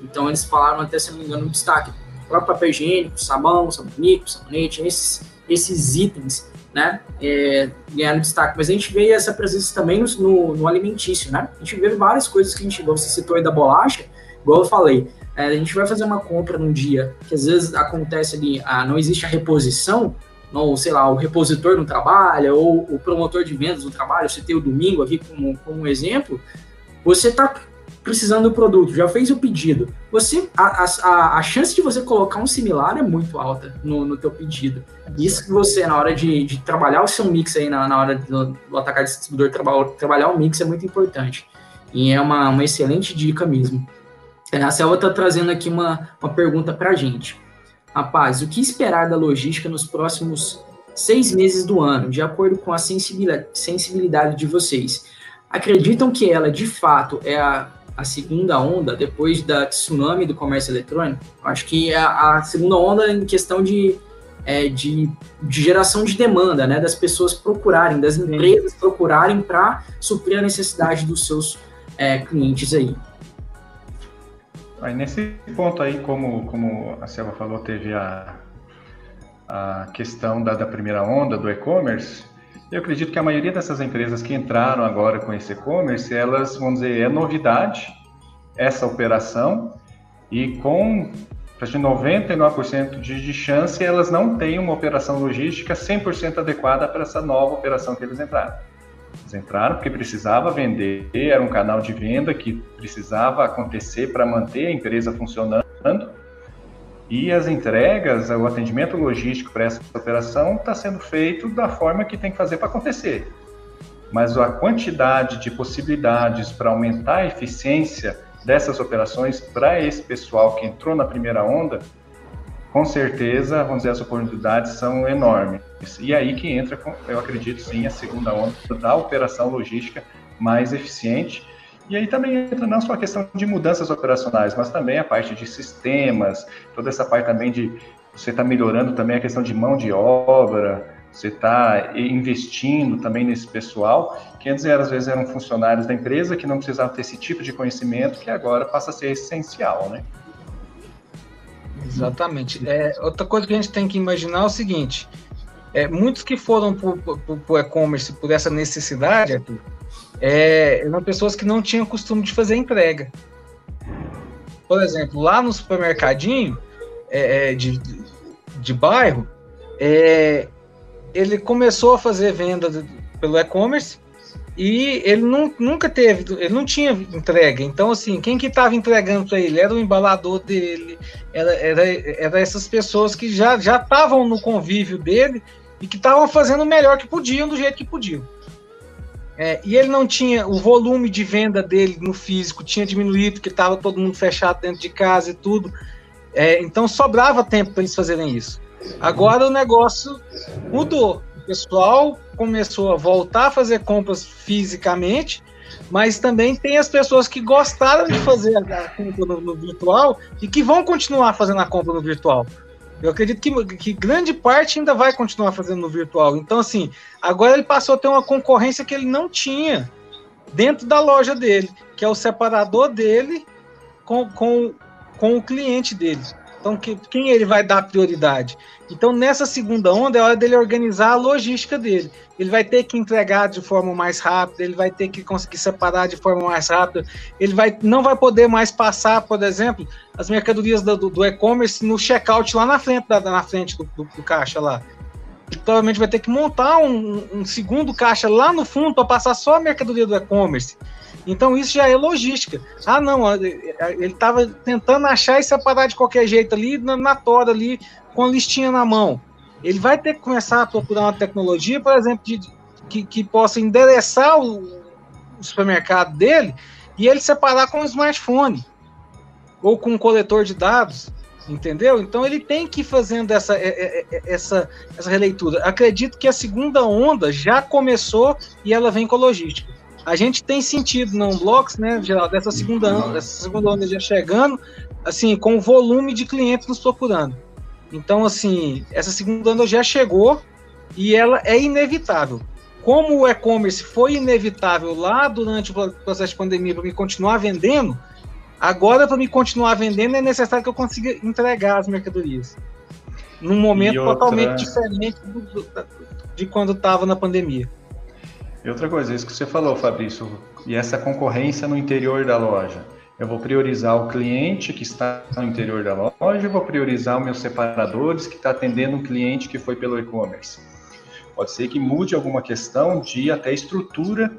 [SPEAKER 1] Então eles falaram até, se eu não me engano, no destaque, próprio papel higiênico, sabão, sabonete, sabonete, esses, esses itens, né, é, ganharam destaque. Mas a gente vê essa presença também no, no, no, alimentício, né? A gente vê várias coisas que a gente, você citou aí da bolacha, igual eu falei, é, a gente vai fazer uma compra num dia que às vezes acontece ali, ah, não existe a reposição, ou sei lá, o repositor não trabalha, ou o promotor de vendas não trabalha, eu citei o domingo aqui como, como exemplo, você está precisando do produto, já fez o pedido, você a, a, a chance de você colocar um similar é muito alta no, no teu pedido. Isso que você, na hora de, de trabalhar o seu mix aí, na, na hora do, do atacar distribuidor, trabalhar, trabalhar o mix é muito importante. E é uma, uma excelente dica mesmo. É, a Selva está trazendo aqui uma, uma pergunta para a gente. Rapaz, o que esperar da logística nos próximos seis meses do ano, de acordo com a sensibilidade de vocês? Acreditam que ela, de fato, é a a segunda onda, depois da tsunami do comércio eletrônico, acho que é a, a segunda onda em questão de, é, de, de, geração de demanda, né, das pessoas procurarem, das empresas Sim. procurarem para suprir a necessidade dos seus é, clientes aí.
[SPEAKER 3] Aí nesse ponto aí, como, como a Selva falou, teve a, a questão da, da primeira onda do e-commerce, eu acredito que a maioria dessas empresas que entraram agora com esse e-commerce, elas, vamos dizer, é novidade essa operação e com de 99% de, de chance elas não têm uma operação logística 100% adequada para essa nova operação que eles entraram. Eles entraram porque precisava vender, era um canal de venda que precisava acontecer para manter a empresa funcionando e as entregas, o atendimento logístico para essa operação está sendo feito da forma que tem que fazer para acontecer. Mas a quantidade de possibilidades para aumentar a eficiência dessas operações para esse pessoal que entrou na primeira onda, com certeza, vamos dizer, as oportunidades são enormes. E aí que entra, eu acredito sim, a segunda onda da operação logística mais eficiente e aí também entra não só a questão de mudanças operacionais, mas também a parte de sistemas, toda essa parte também de você está melhorando também a questão de mão de obra, você está investindo também nesse pessoal, que antes às vezes eram funcionários da empresa que não precisavam ter esse tipo de conhecimento, que agora passa a ser essencial, né?
[SPEAKER 2] Exatamente. É, outra coisa que a gente tem que imaginar é o seguinte: é, muitos que foram para o e-commerce por essa necessidade, Arthur, é, eram pessoas que não tinham costume de fazer entrega. Por exemplo, lá no supermercadinho é, é de, de bairro, é, ele começou a fazer venda pelo e-commerce e ele nunca teve, ele não tinha entrega. Então, assim, quem que estava entregando para ele? Era o embalador dele, era, era, era essas pessoas que já estavam no convívio dele e que estavam fazendo o melhor que podiam, do jeito que podiam. É, e ele não tinha o volume de venda dele no físico tinha diminuído porque estava todo mundo fechado dentro de casa e tudo. É, então sobrava tempo para eles fazerem isso. Agora o negócio mudou. O pessoal começou a voltar a fazer compras fisicamente, mas também tem as pessoas que gostaram de fazer a compra no, no virtual e que vão continuar fazendo a compra no virtual. Eu acredito que, que grande parte ainda vai continuar fazendo no virtual. Então, assim, agora ele passou a ter uma concorrência que ele não tinha dentro da loja dele, que é o separador dele com, com, com o cliente dele. Então, que, quem ele vai dar prioridade? Então, nessa segunda onda, é hora dele organizar a logística dele. Ele vai ter que entregar de forma mais rápida, ele vai ter que conseguir separar de forma mais rápida, ele vai, não vai poder mais passar, por exemplo, as mercadorias do, do, e-commerce no checkout lá na frente, da, na frente do, do, do caixa lá. Provavelmente vai ter que montar um, um segundo caixa lá no fundo para passar só a mercadoria do e-commerce. Então isso já é logística. Ah, não, ele estava tentando achar e separar de qualquer jeito ali, na, na tora ali, com a listinha na mão. Ele vai ter que começar a procurar uma tecnologia, por exemplo, de, que, que possa endereçar o, o supermercado dele e ele separar com o smartphone ou com um coletor de dados, entendeu? Então ele tem que ir fazendo essa, essa, essa releitura. Acredito que a segunda onda já começou e ela vem com a logística a gente tem sentido não blocos, né, geral, dessa segunda onda, dessa segunda onda já chegando, assim, com o volume de clientes nos procurando. Então, assim, essa segunda onda já chegou e ela é inevitável. Como o e-commerce foi inevitável lá durante o processo de pandemia para me continuar vendendo, agora para me continuar vendendo é necessário que eu consiga entregar as mercadorias. Num momento outra... totalmente diferente do, do, de quando estava na pandemia.
[SPEAKER 3] E outra coisa, isso que você falou, Fabrício, e essa concorrência no interior da loja. Eu vou priorizar o cliente que está no interior da loja, eu vou priorizar os meus separadores que está atendendo um cliente que foi pelo e-commerce. Pode ser que mude alguma questão de até estrutura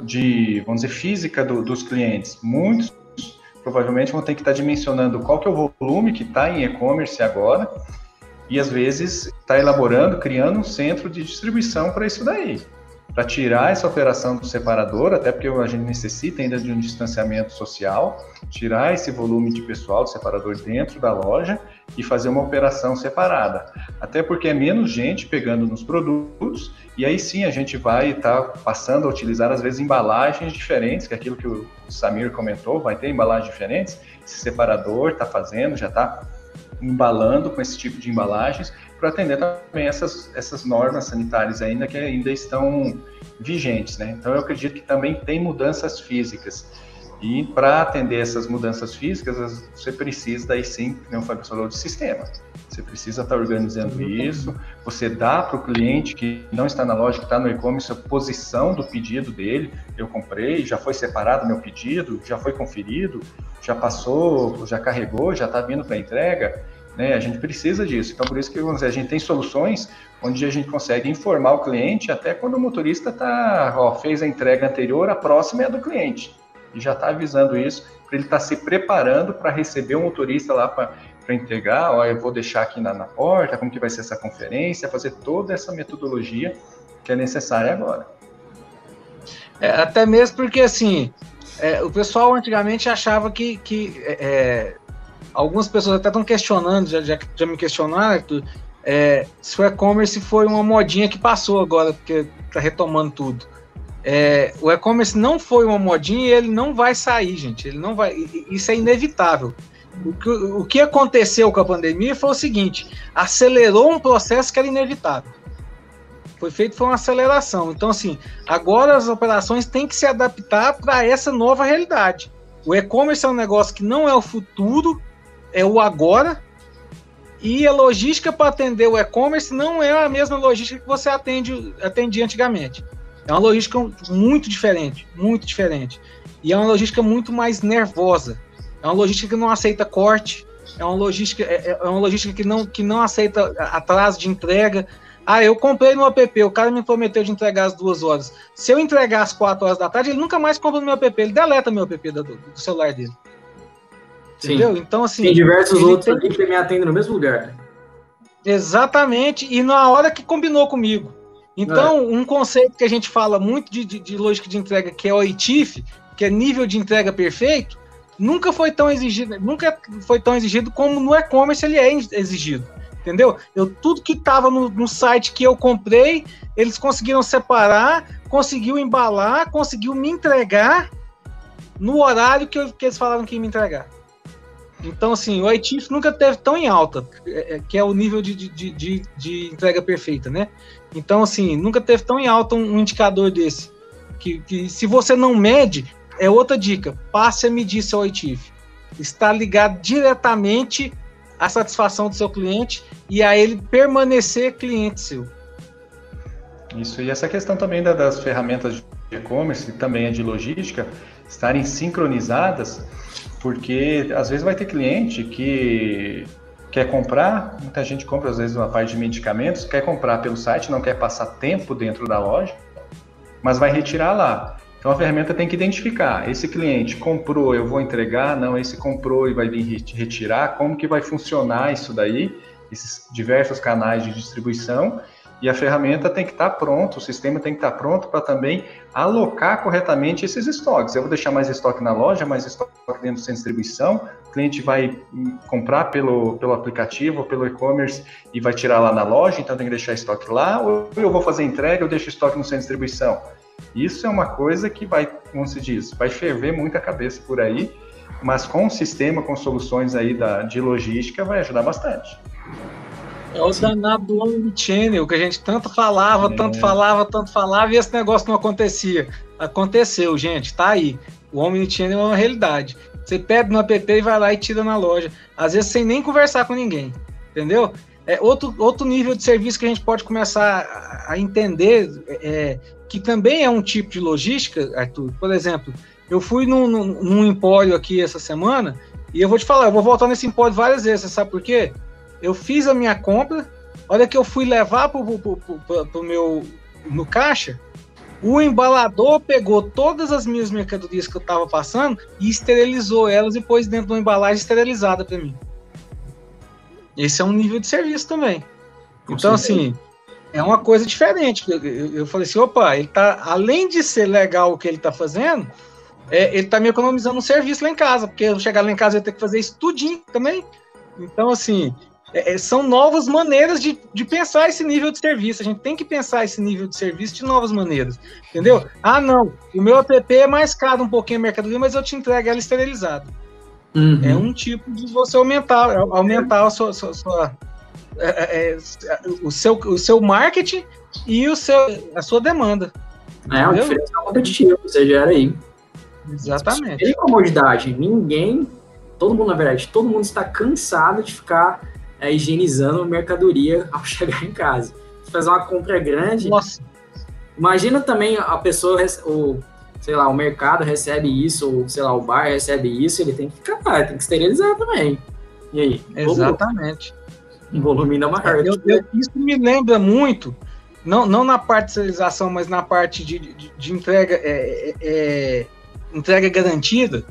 [SPEAKER 3] de, vamos dizer, física do, dos clientes. Muitos provavelmente vão ter que estar dimensionando qual que é o volume que está em e-commerce agora e às vezes está elaborando, criando um centro de distribuição para isso daí para tirar essa operação do separador, até porque a gente necessita ainda de um distanciamento social, tirar esse volume de pessoal do separador dentro da loja e fazer uma operação separada. Até porque é menos gente pegando nos produtos e aí sim a gente vai estar tá passando a utilizar às vezes embalagens diferentes, que é aquilo que o Samir comentou, vai ter embalagens diferentes. Esse separador está fazendo, já está embalando com esse tipo de embalagens para atender também essas, essas normas sanitárias ainda que ainda estão vigentes, né? Então eu acredito que também tem mudanças físicas. E para atender essas mudanças físicas, você precisa daí sim, como o Fábio falou, de sistema. Você precisa estar tá organizando isso, você dá para o cliente que não está na loja, que está no e-commerce, a posição do pedido dele. Eu comprei, já foi separado meu pedido, já foi conferido, já passou, já carregou, já está vindo para entrega. Né? A gente precisa disso. Então, por isso que dizer, a gente tem soluções onde a gente consegue informar o cliente até quando o motorista tá, ó, fez a entrega anterior, a próxima é a do cliente. E já está avisando isso, para ele estar tá se preparando para receber o motorista lá para entregar, ó, eu vou deixar aqui na, na porta, como que vai ser essa conferência, fazer toda essa metodologia que é necessária agora.
[SPEAKER 2] É, até mesmo porque, assim, é, o pessoal antigamente achava que, que é, algumas pessoas até estão questionando, já, já, já, me questionaram, Arthur, é, se o e-commerce foi uma modinha que passou agora, porque está retomando tudo. É, o e-commerce não foi uma modinha e ele não vai sair, gente. Ele não vai. Isso é inevitável. O que, o que aconteceu com a pandemia foi o seguinte: acelerou um processo que era inevitável. Foi feito foi uma aceleração. Então, assim, agora as operações têm que se adaptar para essa nova realidade. O e-commerce é um negócio que não é o futuro, é o agora. E a logística para atender o e-commerce não é a mesma logística que você atende, atendia antigamente. É uma logística muito diferente, muito diferente. E é uma logística muito mais nervosa. É uma logística que não aceita corte, é uma logística, é, é uma logística que não, que não aceita atraso de entrega. Ah, eu comprei no app, o cara me prometeu de entregar às duas horas. Se eu entregar às quatro horas da tarde, ele nunca mais compra no meu app, ele deleta meu app do, do celular dele.
[SPEAKER 1] Sim. Entendeu? Então, assim. Tem diversos outros tem... ali que me atendem no mesmo lugar.
[SPEAKER 2] Exatamente, e na hora que combinou comigo. Então, é. um conceito que a gente fala muito de, de, de lógica de entrega, que é o ITIF, que é nível de entrega perfeito, nunca foi tão exigido, nunca foi tão exigido como no e-commerce ele é exigido. Entendeu? Eu tudo que estava no, no, site que eu comprei, eles conseguiram separar, conseguiu embalar, conseguiu me entregar no horário que, eu, que eles falaram que ia me entregar. Então, assim, o ITIF nunca teve tão em alta, é, é, que é o nível de, de, de, de, entrega perfeita, né? Então, assim, nunca teve tão em alta um, indicador desse. Que, que se você não mede, é outra dica, passe a medir seu ITIF. Está ligado diretamente à satisfação do seu cliente e a ele permanecer cliente seu.
[SPEAKER 3] Isso, e essa questão também das ferramentas de e-commerce, também é de logística, estarem sincronizadas, porque às vezes vai ter cliente que quer comprar, muita gente compra às vezes uma parte de medicamentos, quer comprar pelo site, não quer passar tempo dentro da loja, mas vai retirar lá. Então a ferramenta tem que identificar, esse cliente comprou, eu vou entregar, não, esse comprou e vai vir retirar, como que vai funcionar isso daí, esses diversos canais de distribuição, e a ferramenta tem que estar tá pronto, o sistema tem que estar tá pronto para também alocar corretamente esses estoques. Eu vou deixar mais estoque na loja, mais estoque dentro do centro de distribuição, o cliente vai comprar pelo, pelo aplicativo ou pelo e-commerce e vai tirar lá na loja, então tem que deixar estoque lá, ou eu vou fazer entrega, eu deixo estoque no centro de distribuição. Isso é uma coisa que vai, como se diz, vai ferver muita cabeça por aí, mas com o sistema, com soluções aí da, de logística, vai ajudar bastante.
[SPEAKER 2] É o danado do Omnichannel, que a gente tanto falava, é. tanto falava, tanto falava, e esse negócio não acontecia. Aconteceu, gente, tá aí. O Omnichannel é uma realidade. Você pede no app e vai lá e tira na loja. Às vezes sem nem conversar com ninguém. Entendeu? É outro, outro nível de serviço que a gente pode começar a entender é, que também é um tipo de logística, Arthur. Por exemplo, eu fui num, num, num empório aqui essa semana e eu vou te falar, eu vou voltar nesse empório várias vezes, você sabe por quê? Eu fiz a minha compra, olha que eu fui levar para o meu no caixa, o embalador pegou todas as minhas mercadorias que eu estava passando e esterilizou elas e pôs dentro de uma embalagem esterilizada para mim. Esse é um nível de serviço também. Então, assim, é uma coisa diferente. Eu, eu, eu, falei assim, opa, ele tá, além de ser legal o que ele tá fazendo, é, ele tá me economizando um serviço lá em casa, porque eu chegar lá em casa eu ter que fazer isso tudinho também. Então, assim, é, é, são novas maneiras de, de pensar esse nível de serviço. A gente tem que pensar esse nível de serviço de novas maneiras, entendeu? Ah, não, o meu app é mais caro um pouquinho a mercadoria, mas eu te entrego ela esterilizada. Uhum. É um tipo de você aumentar, aumentar a sua, sua, sua é, é, é, o, seu, o seu marketing e o seu, a sua demanda.
[SPEAKER 1] É, um diferencial competitivo, você gera aí.
[SPEAKER 2] Exatamente.
[SPEAKER 1] Tem comodidade, ninguém, todo mundo, na verdade, todo mundo está cansado de ficar é, higienizando mercadoria ao chegar em casa. Se fazer uma compra grande.
[SPEAKER 2] Nossa.
[SPEAKER 1] Imagina também a pessoa, o, sei lá, o mercado recebe isso, ou sei lá, o bar recebe isso, ele tem que ficar, tem que esterilizar também. E aí?
[SPEAKER 2] Exatamente
[SPEAKER 1] um volume ainda maior.
[SPEAKER 2] Eu, eu, isso me lembra muito, não, não na parte de serialização, mas na parte de, de, de entrega, é, é, é entrega garantida.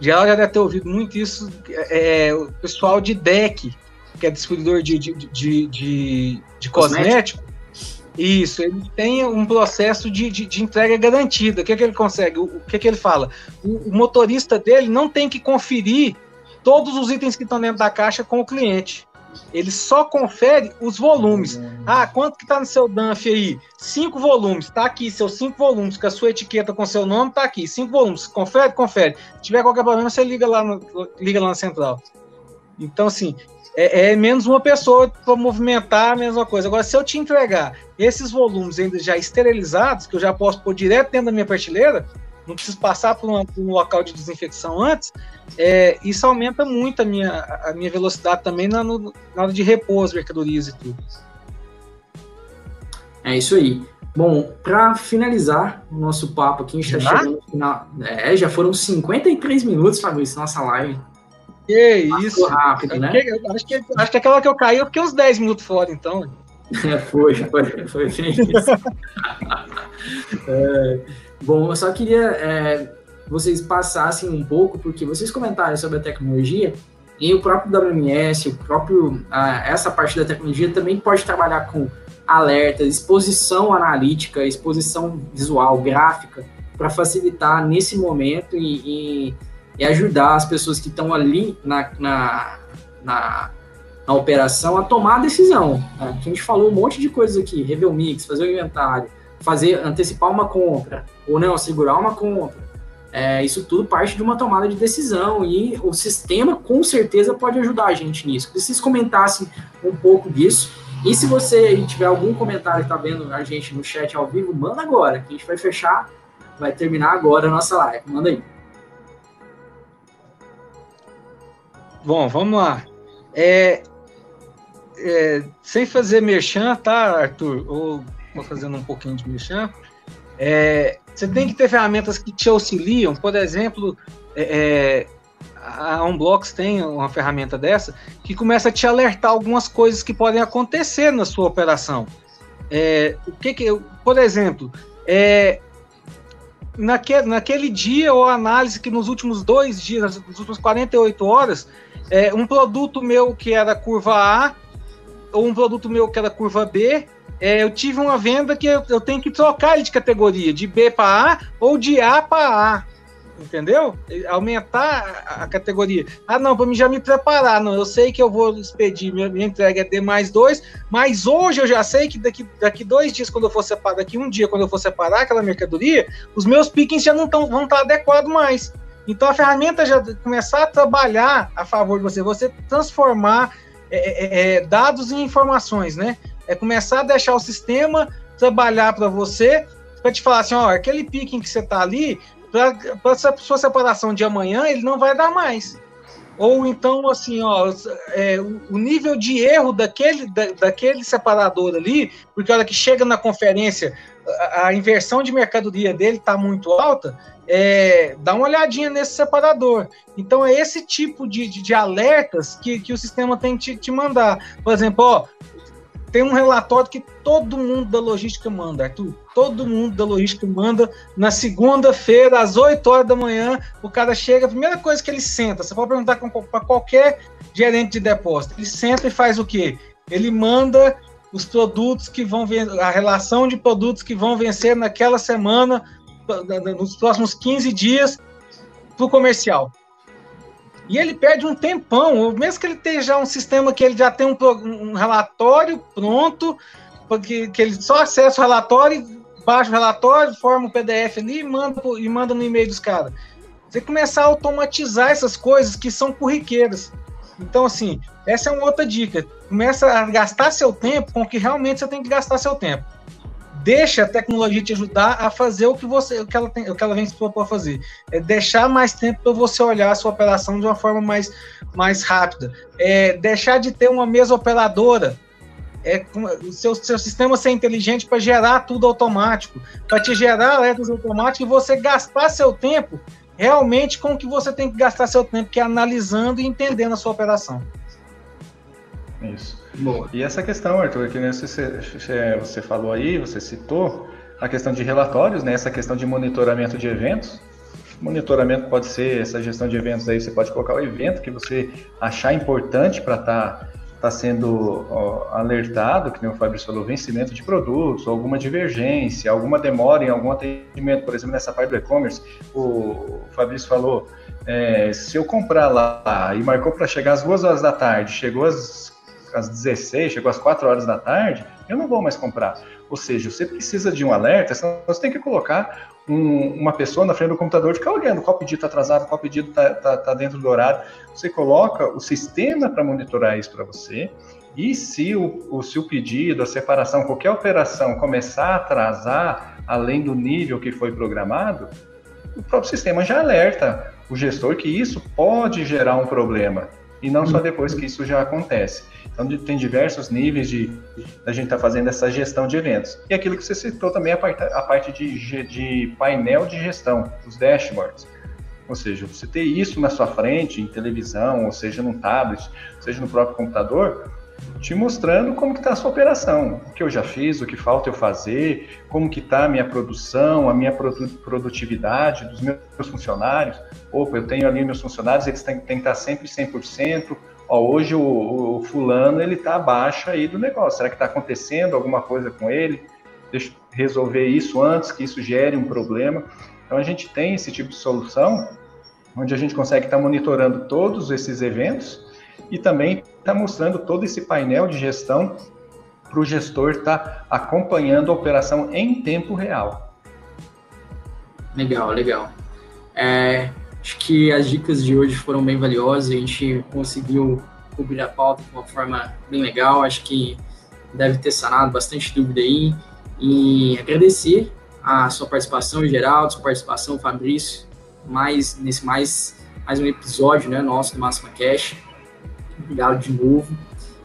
[SPEAKER 2] Já já deve ter ouvido muito isso, é, o pessoal de DEC, que é distribuidor de, de, de, de, de cosmético. Isso, ele tem um processo de, de, de, entrega garantida. O que, é que ele consegue? O, o que, é que ele fala? O, o, motorista dele não tem que conferir todos os itens que estão dentro da caixa com o cliente. Ele só confere os volumes. Ah, quanto que tá no seu DANF aí? Cinco volumes. Tá aqui, seus cinco volumes, com a sua etiqueta com seu nome, tá aqui. Cinco volumes. Confere, confere. Se tiver qualquer problema, você liga lá, no, liga lá na central. Então, assim, é, é menos uma pessoa para movimentar a mesma coisa. Agora, se eu te entregar esses volumes ainda já esterilizados, que eu já posso pôr direto dentro da minha prateleira, não preciso passar por, uma, por um local de desinfecção antes, é, isso aumenta muito a minha, a minha velocidade também na, no, na hora de repor as mercadorias e tudo.
[SPEAKER 1] É isso aí. Bom, para finalizar o nosso papo aqui, a gente está chegando no final. É, já foram 53 minutos, Fabrício, nossa live.
[SPEAKER 2] Que isso. rápido, né? Acho que, acho que aquela que eu caí, eu fiquei uns 10 minutos fora, então.
[SPEAKER 1] É, foi, foi, foi isso. é, bom, eu só queria é, vocês passassem um pouco, porque vocês comentaram sobre a tecnologia, e o próprio WMS, o próprio, essa parte da tecnologia também pode trabalhar com alertas, exposição analítica, exposição visual, gráfica, para facilitar nesse momento e, e, e, ajudar as pessoas que estão ali na, na, na, na, operação a tomar a decisão. Né? A gente falou um monte de coisas aqui, rever o mix, fazer o inventário, fazer antecipar uma compra, ou não, segurar uma compra. É, isso tudo parte de uma tomada de decisão e o sistema com certeza pode ajudar a gente nisso. Se vocês comentassem um pouco disso, e se você tiver algum comentário que está vendo a gente no chat ao vivo, manda agora, que a gente vai fechar, vai terminar agora a nossa live. Manda aí.
[SPEAKER 2] Bom, vamos lá. É, é, sem fazer merchan, tá, Arthur? Ou fazendo um pouquinho de merchan. É, você tem que ter ferramentas que te auxiliam, por exemplo, é, é a Unblocks tem uma ferramenta dessa que começa a te alertar algumas coisas que podem acontecer na sua operação. É, o que, que por exemplo, é, naquele, naquele dia ou análise que nos últimos dois dias, nas últimas 48 horas, é, um produto meu que era curva A ou um produto meu que era curva B, é, eu tive uma venda que eu, eu tenho que trocar de categoria, de B para A ou de A para A entendeu? Aumentar a categoria. Ah, não, para mim já me preparar, não. Eu sei que eu vou expedir, minha, minha entrega é D mais dois, mas hoje eu já sei que daqui, daqui dois dias, quando eu for separar, daqui um dia, quando eu for separar aquela mercadoria, os meus pickings já não tão, vão estar adequados mais. Então a ferramenta já começar a trabalhar a favor de você, você transformar é, é, é dados em informações, né? É começar a deixar o sistema trabalhar para você, para te falar assim, ó, aquele picking que você tá ali, para sua separação de amanhã, ele não vai dar mais. Ou então, assim, ó, é, o nível de erro daquele, da, daquele separador ali, porque a hora que chega na conferência, a, inversão de mercadoria dele está muito alta, é, dá uma olhadinha nesse separador. Então, é esse tipo de, de, de alertas que, que o sistema tem que te, te mandar. Por exemplo, ó, tem um relatório que todo mundo da logística manda, Arthur. Todo mundo da logística manda na segunda-feira, às 8 horas da manhã. O cara chega, a primeira coisa que ele senta, você pode perguntar para qualquer gerente de depósito, ele senta e faz o quê? Ele manda os produtos que vão a relação de produtos que vão vencer naquela semana, nos próximos 15 dias, para o comercial. E ele perde um tempão, mesmo que ele esteja um sistema que ele já tem um, um relatório pronto, porque que ele só acessa o relatório, baixa o relatório, forma o um PDF ali e manda, e manda no e-mail dos caras. Você começar a automatizar essas coisas que são corriqueiras. Então, assim, essa é uma outra dica. Começa a gastar seu tempo com o que realmente você tem que gastar seu tempo deixa a tecnologia te ajudar a fazer o que você o que ela tem, o que ela vem se propor a fazer. É deixar mais tempo para você olhar a sua operação de uma forma mais, mais rápida. É deixar de ter uma mesa operadora. É seu, seu sistema ser inteligente para gerar tudo automático, para te gerar alertas automáticos e você gastar seu tempo realmente com o que você tem que gastar seu tempo, que é analisando e entendendo a sua operação.
[SPEAKER 3] Isso. Boa. E essa questão, Arthur, que você, você falou aí, você citou a questão de relatórios, né? Essa questão de monitoramento de eventos. Monitoramento pode ser essa gestão de eventos aí, você pode colocar o evento que você achar importante para estar tá, tá sendo ó, alertado, que nem o Fabrício falou, vencimento de produtos, alguma divergência, alguma demora em algum atendimento, por exemplo, nessa parte do e-commerce, o Fabrício falou, é, se eu comprar lá e marcou para chegar às duas horas da tarde, chegou às às 16, chegou às 4 horas da tarde, eu não vou mais comprar. Ou seja, você precisa de um alerta, você tem que colocar um, uma pessoa na frente do computador, ficar olhando qual pedido está atrasado, qual pedido está tá, tá dentro do horário. Você coloca o sistema para monitorar isso para você, e se o, o, se o pedido, a separação, qualquer operação começar a atrasar além do nível que foi programado, o próprio sistema já alerta o gestor que isso pode gerar um problema, e não só depois que isso já acontece. Então, tem diversos níveis de a gente estar tá fazendo essa gestão de eventos. E aquilo que você citou também, a parte, a parte de, de painel de gestão, os dashboards. Ou seja, você ter isso na sua frente, em televisão, ou seja, num tablet, seja no próprio computador, te mostrando como que está a sua operação, o que eu já fiz, o que falta eu fazer, como que está a minha produção, a minha produtividade dos meus funcionários. Opa, eu tenho ali meus funcionários, eles têm, têm que estar sempre 100%. Ó, hoje o, o fulano ele está abaixo aí do negócio. Será que está acontecendo alguma coisa com ele? Deixa eu resolver isso antes que isso gere um problema. Então a gente tem esse tipo de solução onde a gente consegue estar tá monitorando todos esses eventos e também está mostrando todo esse painel de gestão para o gestor estar tá acompanhando a operação em tempo real.
[SPEAKER 1] Legal, legal. É, acho que as dicas de hoje foram bem valiosas, a gente conseguiu cobrir a pauta de uma forma bem legal, acho que deve ter sanado bastante dúvida aí, e agradecer a sua participação, Geraldo, sua participação, Fabrício, mais, nesse mais, mais um episódio né, nosso do Máxima Cash. Obrigado de novo.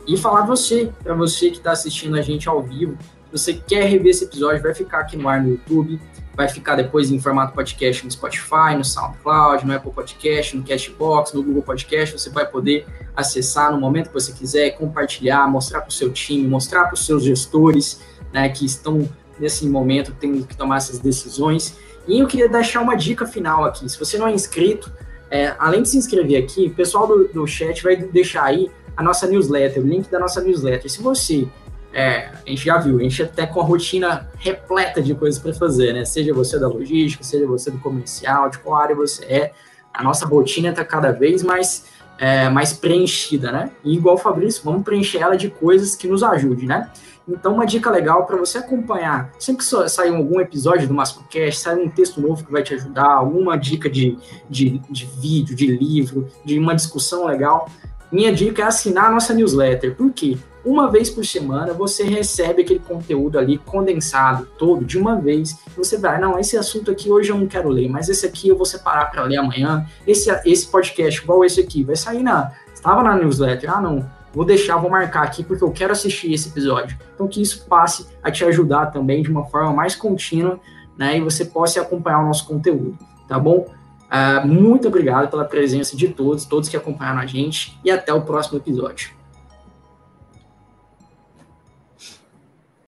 [SPEAKER 1] E falar você, para você que está assistindo a gente ao vivo, se você quer rever esse episódio, vai ficar aqui no ar no YouTube, vai ficar depois em formato podcast no Spotify, no SoundCloud, no Apple Podcast, no Cashbox, no Google Podcast. Você vai poder acessar no momento que você quiser, compartilhar, mostrar para o seu time, mostrar para os seus gestores né, que estão nesse momento tendo que tomar essas decisões. E eu queria deixar uma dica final aqui. Se você não é inscrito, é, além de se inscrever aqui, o pessoal do, do chat vai deixar aí a nossa newsletter, o link da nossa newsletter. Se você, é, a gente já viu, a gente até com a rotina repleta de coisas para fazer, né? Seja você da logística, seja você do comercial, de qual área você é, a nossa rotina está cada vez mais, é, mais preenchida, né? E igual o Fabrício, vamos preencher ela de coisas que nos ajudem, né? Então, uma dica legal para você acompanhar, sempre que sair algum episódio do MascoCast, sair um texto novo que vai te ajudar, alguma dica de, de, de vídeo, de livro, de uma discussão legal, minha dica é assinar a nossa newsletter. Por quê? Uma vez por semana você recebe aquele conteúdo ali condensado todo de uma vez. Você vai, não, esse assunto aqui hoje eu não quero ler, mas esse aqui eu vou separar para ler amanhã. Esse, esse podcast, igual esse aqui, vai sair na. Estava na newsletter. Ah, não vou deixar, vou marcar aqui porque eu quero assistir esse episódio. Então que isso passe a te ajudar também de uma forma mais contínua, né? E você possa acompanhar o nosso conteúdo, tá bom? Uh, muito obrigado pela presença de todos, todos que acompanharam a gente e até o próximo episódio.